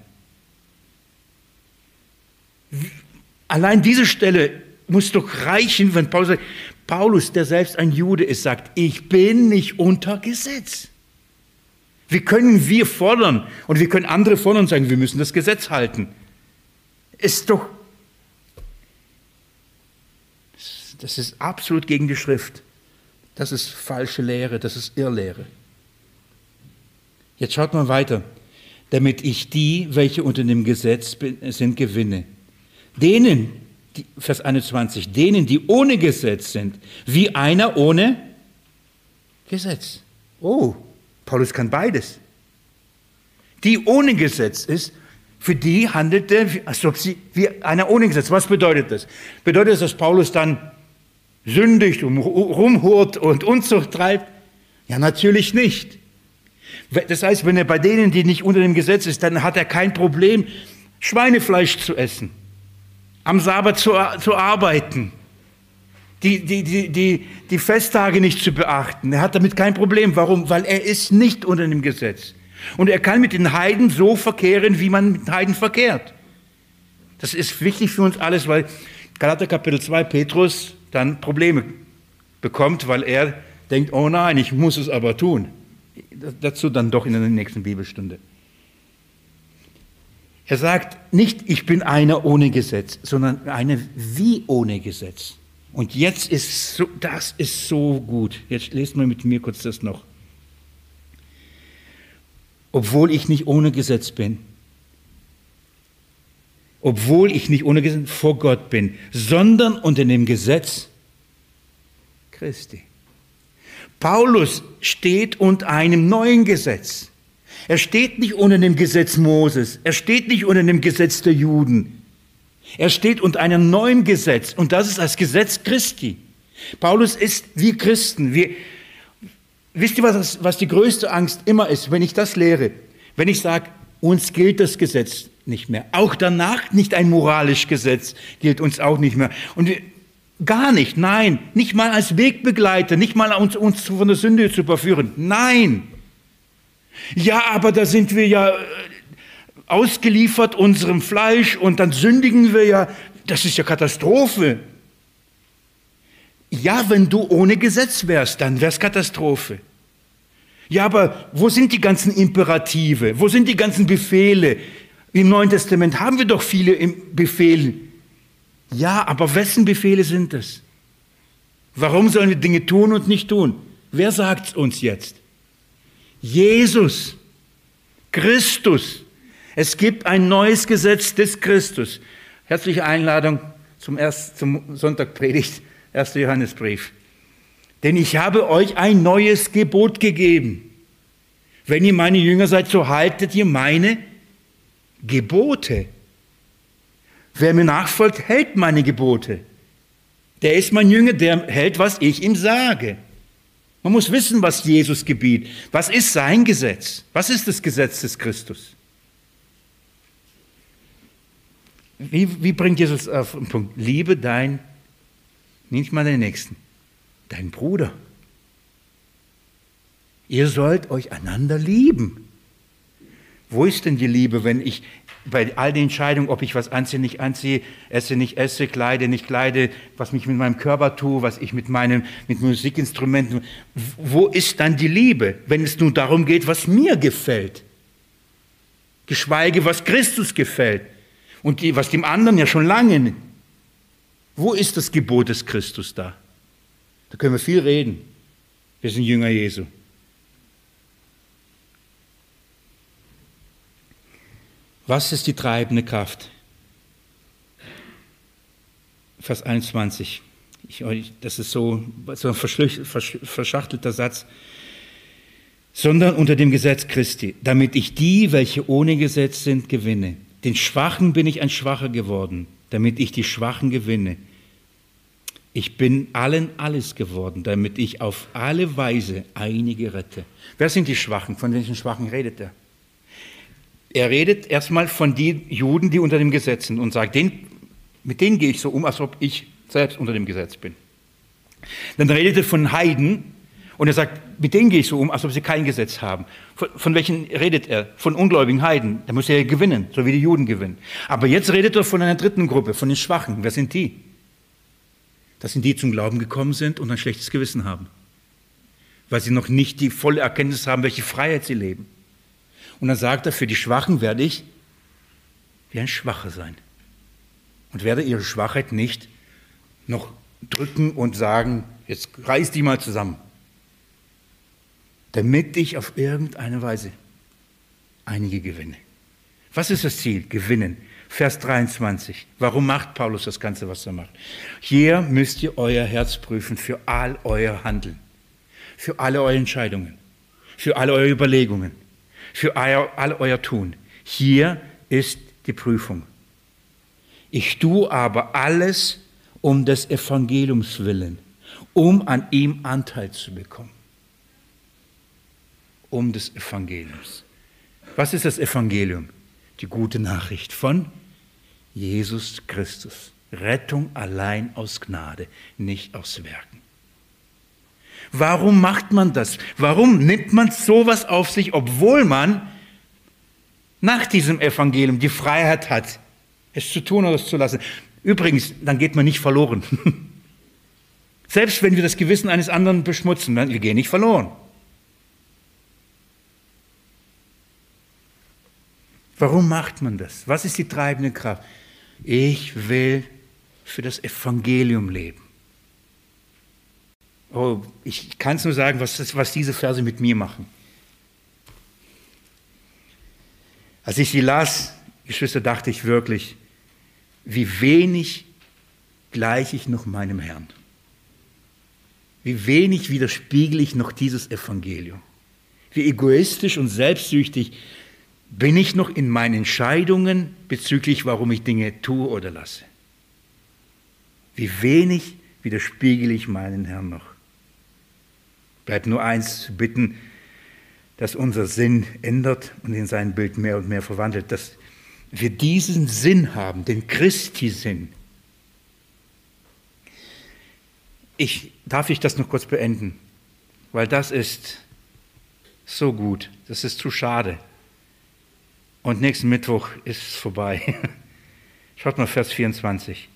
Allein diese Stelle muss doch reichen, wenn Paulus Paulus, der selbst ein Jude ist, sagt, ich bin nicht unter Gesetz. Wie können wir fordern und wie können andere fordern und sagen, wir müssen das Gesetz halten? Ist doch, das ist absolut gegen die Schrift. Das ist falsche Lehre, das ist Irrlehre. Jetzt schaut mal weiter. Damit ich die, welche unter dem Gesetz sind, gewinne. Denen, die, Vers 21, denen, die ohne Gesetz sind, wie einer ohne Gesetz. Oh, Paulus kann beides. Die ohne Gesetz ist, für die handelte, als ob sie wie einer ohne Gesetz. Was bedeutet das? Bedeutet das, dass Paulus dann sündigt und rumhurt und Unzucht treibt? Ja, natürlich nicht. Das heißt, wenn er bei denen, die nicht unter dem Gesetz ist, dann hat er kein Problem, Schweinefleisch zu essen am Sabbat zu, zu arbeiten, die, die, die, die, die Festtage nicht zu beachten. Er hat damit kein Problem. Warum? Weil er ist nicht unter dem Gesetz. Und er kann mit den Heiden so verkehren, wie man mit Heiden verkehrt. Das ist wichtig für uns alles, weil Galater Kapitel 2 Petrus dann Probleme bekommt, weil er denkt, oh nein, ich muss es aber tun. Dazu dann doch in der nächsten Bibelstunde. Er sagt nicht, ich bin einer ohne Gesetz, sondern eine wie ohne Gesetz. Und jetzt ist so, das ist so gut. Jetzt lest mal mit mir kurz das noch. Obwohl ich nicht ohne Gesetz bin, obwohl ich nicht ohne Gesetz vor Gott bin, sondern unter dem Gesetz Christi. Paulus steht unter einem neuen Gesetz. Er steht nicht unter dem Gesetz Moses. Er steht nicht unter dem Gesetz der Juden. Er steht unter einem neuen Gesetz und das ist das Gesetz Christi. Paulus ist wie Christen. Wir, wisst ihr, was, was die größte Angst immer ist, wenn ich das lehre? Wenn ich sage, uns gilt das Gesetz nicht mehr. Auch danach nicht ein moralisches Gesetz gilt uns auch nicht mehr. Und wir, gar nicht, nein, nicht mal als Wegbegleiter, nicht mal uns, uns von der Sünde zu überführen. Nein. Ja, aber da sind wir ja äh, ausgeliefert unserem Fleisch und dann sündigen wir ja. Das ist ja Katastrophe. Ja, wenn du ohne Gesetz wärst, dann wär's Katastrophe. Ja, aber wo sind die ganzen Imperative? Wo sind die ganzen Befehle? Im Neuen Testament haben wir doch viele Befehle. Ja, aber wessen Befehle sind es? Warum sollen wir Dinge tun und nicht tun? Wer sagt es uns jetzt? Jesus, Christus. Es gibt ein neues Gesetz des Christus. Herzliche Einladung zum, zum Sonntag Predigt, 1. Johannesbrief. Denn ich habe euch ein neues Gebot gegeben. Wenn ihr meine Jünger seid, so haltet ihr meine Gebote. Wer mir nachfolgt, hält meine Gebote. Der ist mein Jünger, der hält, was ich ihm sage. Man muss wissen, was Jesus gebiet. Was ist sein Gesetz? Was ist das Gesetz des Christus? Wie, wie bringt Jesus auf den Punkt? Liebe dein, nicht mal den Nächsten, dein Bruder. Ihr sollt euch einander lieben. Wo ist denn die Liebe, wenn ich bei all den Entscheidungen, ob ich was anziehe, nicht anziehe, esse, nicht esse, kleide, nicht kleide, was mich mit meinem Körper tue, was ich mit meinen mit Musikinstrumenten, wo ist dann die Liebe, wenn es nun darum geht, was mir gefällt? Geschweige, was Christus gefällt und die, was dem anderen ja schon lange. Wo ist das Gebot des Christus da? Da können wir viel reden. Wir sind Jünger Jesu. Was ist die treibende Kraft? Vers 21. Ich, das ist so, so ein verschachtelter Satz. Sondern unter dem Gesetz Christi, damit ich die, welche ohne Gesetz sind, gewinne. Den Schwachen bin ich ein Schwacher geworden, damit ich die Schwachen gewinne. Ich bin allen alles geworden, damit ich auf alle Weise einige rette. Wer sind die Schwachen? Von welchen Schwachen redet er? Er redet erstmal von den Juden, die unter dem Gesetz sind und sagt, den, mit denen gehe ich so um, als ob ich selbst unter dem Gesetz bin. Dann redet er von Heiden und er sagt, mit denen gehe ich so um, als ob sie kein Gesetz haben. Von, von welchen redet er? Von ungläubigen Heiden. Da muss er gewinnen, so wie die Juden gewinnen. Aber jetzt redet er von einer dritten Gruppe, von den Schwachen. Wer sind die? Das sind die, die zum Glauben gekommen sind und ein schlechtes Gewissen haben. Weil sie noch nicht die volle Erkenntnis haben, welche Freiheit sie leben. Und dann sagt er, für die Schwachen werde ich wie ein Schwacher sein. Und werde ihre Schwachheit nicht noch drücken und sagen, jetzt reiß die mal zusammen. Damit ich auf irgendeine Weise einige gewinne. Was ist das Ziel? Gewinnen. Vers 23. Warum macht Paulus das Ganze, was er macht? Hier müsst ihr euer Herz prüfen für all euer Handeln, für alle eure Entscheidungen, für alle eure Überlegungen für all euer Tun. Hier ist die Prüfung. Ich tue aber alles um des Evangeliums willen, um an ihm Anteil zu bekommen. Um des Evangeliums. Was ist das Evangelium? Die gute Nachricht von Jesus Christus. Rettung allein aus Gnade, nicht aus Werken. Warum macht man das? Warum nimmt man sowas auf sich, obwohl man nach diesem Evangelium die Freiheit hat, es zu tun oder es zu lassen? Übrigens, dann geht man nicht verloren. Selbst wenn wir das Gewissen eines anderen beschmutzen, wir gehen nicht verloren. Warum macht man das? Was ist die treibende Kraft? Ich will für das Evangelium leben. Oh, ich kann es nur sagen, was, was diese Verse mit mir machen. Als ich sie las, Geschwister, dachte ich wirklich, wie wenig gleiche ich noch meinem Herrn. Wie wenig widerspiegel ich noch dieses Evangelium. Wie egoistisch und selbstsüchtig bin ich noch in meinen Entscheidungen bezüglich, warum ich Dinge tue oder lasse. Wie wenig widerspiegel ich meinen Herrn noch. Bleibt nur eins zu bitten, dass unser Sinn ändert und in sein Bild mehr und mehr verwandelt, dass wir diesen Sinn haben, den Christi-Sinn. Ich, darf ich das noch kurz beenden? Weil das ist so gut, das ist zu schade. Und nächsten Mittwoch ist es vorbei. Schaut mal Vers 24.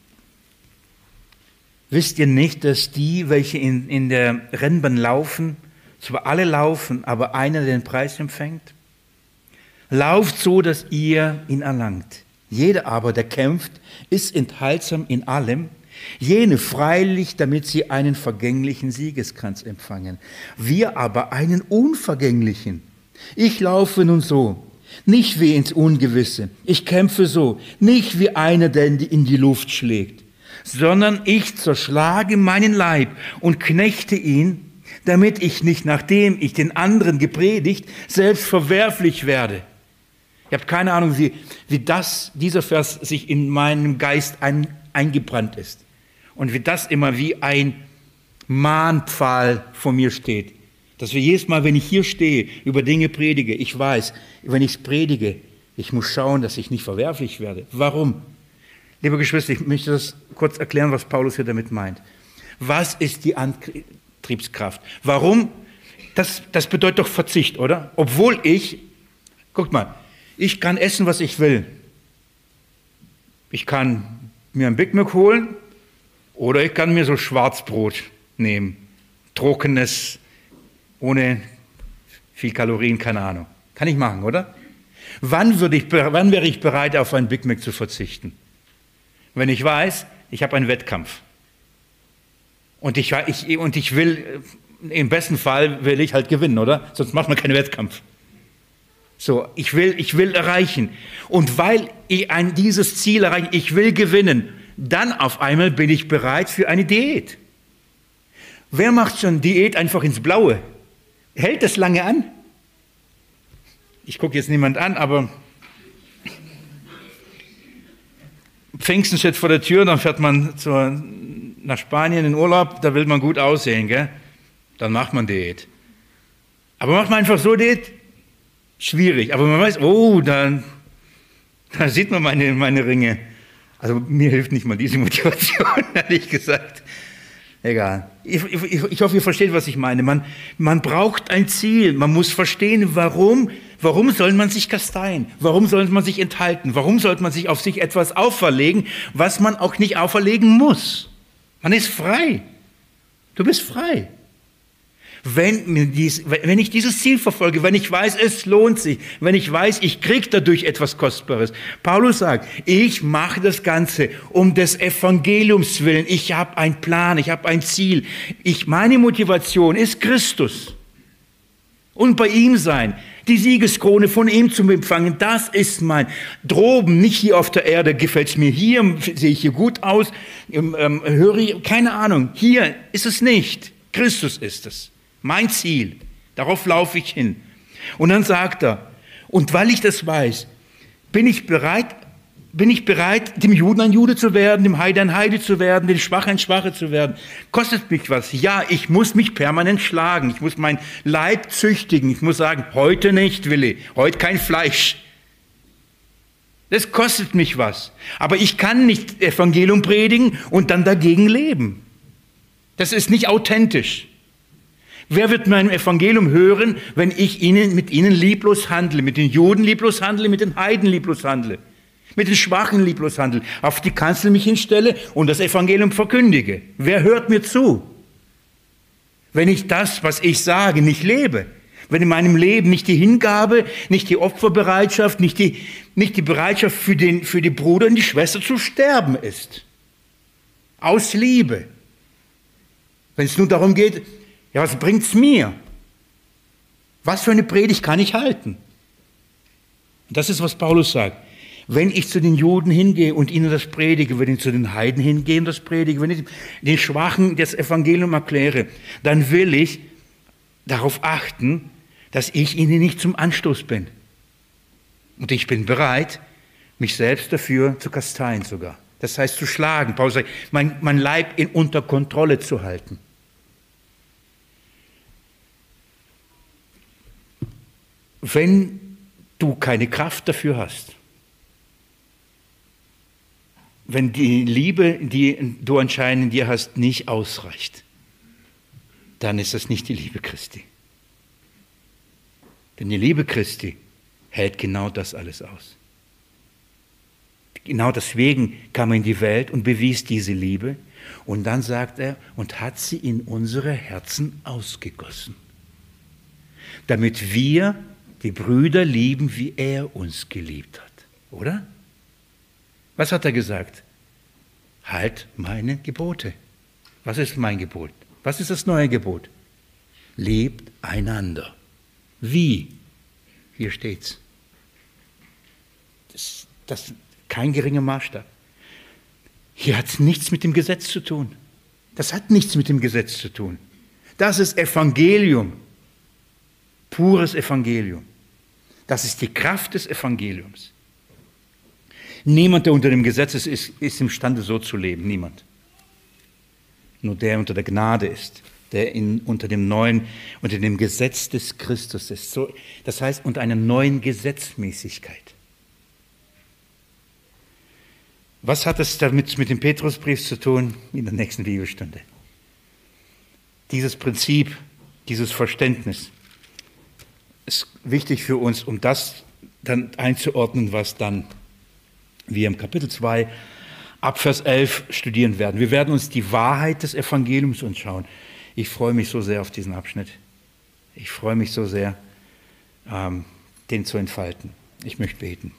Wisst ihr nicht, dass die, welche in, in der Rennbahn laufen, zwar alle laufen, aber einer den Preis empfängt? Lauft so, dass ihr ihn erlangt. Jeder aber, der kämpft, ist enthaltsam in allem, jene freilich, damit sie einen vergänglichen Siegeskranz empfangen, wir aber einen unvergänglichen. Ich laufe nun so, nicht wie ins Ungewisse, ich kämpfe so, nicht wie einer, der in die Luft schlägt sondern ich zerschlage meinen Leib und knechte ihn, damit ich nicht, nachdem ich den anderen gepredigt, selbst verwerflich werde. Ihr habt keine Ahnung, wie, wie das, dieser Vers sich in meinem Geist ein, eingebrannt ist. Und wie das immer wie ein Mahnpfahl vor mir steht. Dass wir jedes Mal, wenn ich hier stehe, über Dinge predige, ich weiß, wenn ich es predige, ich muss schauen, dass ich nicht verwerflich werde. Warum? Liebe Geschwister, ich möchte das kurz erklären, was Paulus hier damit meint. Was ist die Antriebskraft? Warum? Das, das bedeutet doch Verzicht, oder? Obwohl ich, guckt mal, ich kann essen, was ich will. Ich kann mir ein Big Mac holen oder ich kann mir so Schwarzbrot nehmen. Trockenes, ohne viel Kalorien, keine Ahnung. Kann ich machen, oder? Wann, würde ich, wann wäre ich bereit, auf ein Big Mac zu verzichten? Wenn ich weiß, ich habe einen Wettkampf. Und ich, ich, und ich will, im besten Fall will ich halt gewinnen, oder? Sonst macht man keinen Wettkampf. So, ich will, ich will erreichen. Und weil ich ein, dieses Ziel erreiche, ich will gewinnen, dann auf einmal bin ich bereit für eine Diät. Wer macht schon Diät einfach ins Blaue? Hält das lange an? Ich gucke jetzt niemand an, aber Pfingsten steht vor der Tür, dann fährt man zur, nach Spanien in Urlaub, da will man gut aussehen, gell? dann macht man Diät. Aber macht man einfach so Diät? Schwierig. Aber man weiß, oh, da, da sieht man meine, meine Ringe. Also mir hilft nicht mal diese Motivation, ehrlich gesagt. Egal. Ich, ich, ich, hoffe, ihr versteht, was ich meine. Man, man braucht ein Ziel. Man muss verstehen, warum. Warum soll man sich kasteien? Warum soll man sich enthalten? Warum sollte man sich auf sich etwas auferlegen, was man auch nicht auferlegen muss? Man ist frei. Du bist frei. Wenn, dies, wenn ich dieses Ziel verfolge, wenn ich weiß, es lohnt sich, wenn ich weiß, ich kriege dadurch etwas Kostbares. Paulus sagt, ich mache das Ganze um des Evangeliums willen. Ich habe einen Plan, ich habe ein Ziel. Ich, meine Motivation ist Christus. Und bei ihm sein, die Siegeskrone von ihm zu empfangen, das ist mein. Droben, nicht hier auf der Erde, gefällt es mir hier, sehe ich hier gut aus, ähm, ähm, höre ich, keine Ahnung. Hier ist es nicht. Christus ist es. Mein Ziel. Darauf laufe ich hin. Und dann sagt er, und weil ich das weiß, bin ich bereit, bin ich bereit, dem Juden ein Jude zu werden, dem Heide ein Heide zu werden, dem Schwachen ein Schwache zu werden. Kostet mich was. Ja, ich muss mich permanent schlagen. Ich muss mein Leib züchtigen. Ich muss sagen, heute nicht, Willi. Heute kein Fleisch. Das kostet mich was. Aber ich kann nicht Evangelium predigen und dann dagegen leben. Das ist nicht authentisch. Wer wird mein Evangelium hören, wenn ich ihnen, mit ihnen lieblos handle, mit den Juden lieblos handle, mit den Heiden lieblos handle, mit den Schwachen lieblos handle, auf die Kanzel mich hinstelle und das Evangelium verkündige? Wer hört mir zu? Wenn ich das, was ich sage, nicht lebe, wenn in meinem Leben nicht die Hingabe, nicht die Opferbereitschaft, nicht die, nicht die Bereitschaft für den, für die Bruder und die Schwester zu sterben ist. Aus Liebe. Wenn es nun darum geht, ja, was bringt es mir? Was für eine Predigt kann ich halten? Und das ist, was Paulus sagt. Wenn ich zu den Juden hingehe und ihnen das predige, wenn ich zu den Heiden hingehe und das predige, wenn ich den Schwachen das Evangelium erkläre, dann will ich darauf achten, dass ich ihnen nicht zum Anstoß bin. Und ich bin bereit, mich selbst dafür zu kasteien sogar. Das heißt zu schlagen. Paulus sagt, mein, mein Leib in unter Kontrolle zu halten. Wenn du keine Kraft dafür hast, wenn die Liebe, die du anscheinend in dir hast, nicht ausreicht, dann ist das nicht die Liebe Christi. Denn die Liebe Christi hält genau das alles aus. Genau deswegen kam er in die Welt und bewies diese Liebe. Und dann sagt er, und hat sie in unsere Herzen ausgegossen, damit wir die Brüder lieben, wie er uns geliebt hat. Oder? Was hat er gesagt? Halt meine Gebote. Was ist mein Gebot? Was ist das neue Gebot? Lebt einander. Wie? Hier steht's. Das, das kein geringer Maßstab. Hier hat es nichts mit dem Gesetz zu tun. Das hat nichts mit dem Gesetz zu tun. Das ist Evangelium. Pures Evangelium. Das ist die Kraft des Evangeliums. Niemand, der unter dem Gesetz ist, ist, ist imstande, so zu leben. Niemand. Nur der unter der Gnade ist, der in, unter dem neuen, unter dem Gesetz des Christus ist. So, das heißt, unter einer neuen Gesetzmäßigkeit. Was hat es damit mit dem Petrusbrief zu tun? In der nächsten Bibelstunde. Dieses Prinzip, dieses Verständnis ist wichtig für uns, um das dann einzuordnen, was dann wir im Kapitel 2 ab Vers 11 studieren werden. Wir werden uns die Wahrheit des Evangeliums anschauen. Ich freue mich so sehr auf diesen Abschnitt. Ich freue mich so sehr, ähm, den zu entfalten. Ich möchte beten.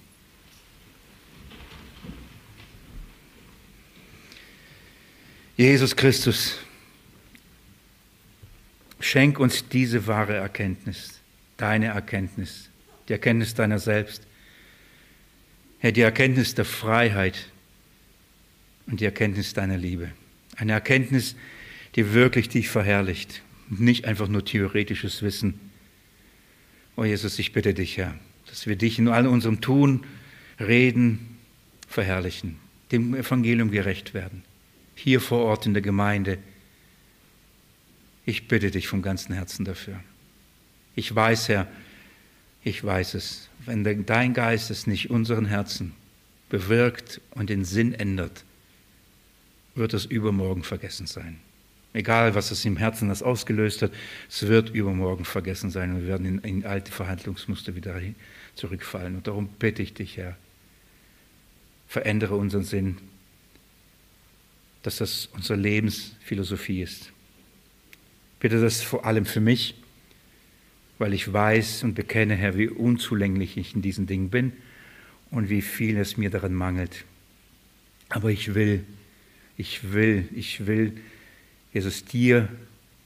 Jesus Christus, schenk uns diese wahre Erkenntnis, deine Erkenntnis, die Erkenntnis deiner selbst. Herr, die Erkenntnis der Freiheit und die Erkenntnis deiner Liebe. Eine Erkenntnis, die wirklich dich verherrlicht und nicht einfach nur theoretisches Wissen. Oh Jesus, ich bitte dich, Herr, dass wir dich in all unserem Tun, Reden verherrlichen, dem Evangelium gerecht werden, hier vor Ort in der Gemeinde. Ich bitte dich vom ganzen Herzen dafür. Ich weiß, Herr, ich weiß es, wenn dein Geist es nicht unseren Herzen bewirkt und den Sinn ändert, wird es übermorgen vergessen sein. Egal, was es im Herzen das ausgelöst hat, es wird übermorgen vergessen sein und wir werden in, in alte Verhandlungsmuster wieder zurückfallen. Und darum bitte ich dich, Herr, verändere unseren Sinn, dass das unsere Lebensphilosophie ist. Bitte das vor allem für mich, weil ich weiß und bekenne, Herr, wie unzulänglich ich in diesen Dingen bin und wie viel es mir daran mangelt. Aber ich will, ich will, ich will, Jesus, dir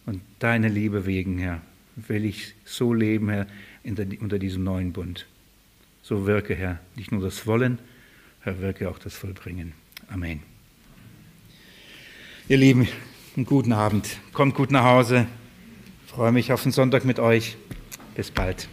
und deiner Liebe wegen, Herr, will ich so leben, Herr, unter diesem neuen Bund. So wirke, Herr, nicht nur das Wollen, Herr, wirke auch das Vollbringen. Amen. Ihr Lieben, einen guten Abend. Kommt gut nach Hause. Ich freue mich auf den Sonntag mit euch. Bis bald.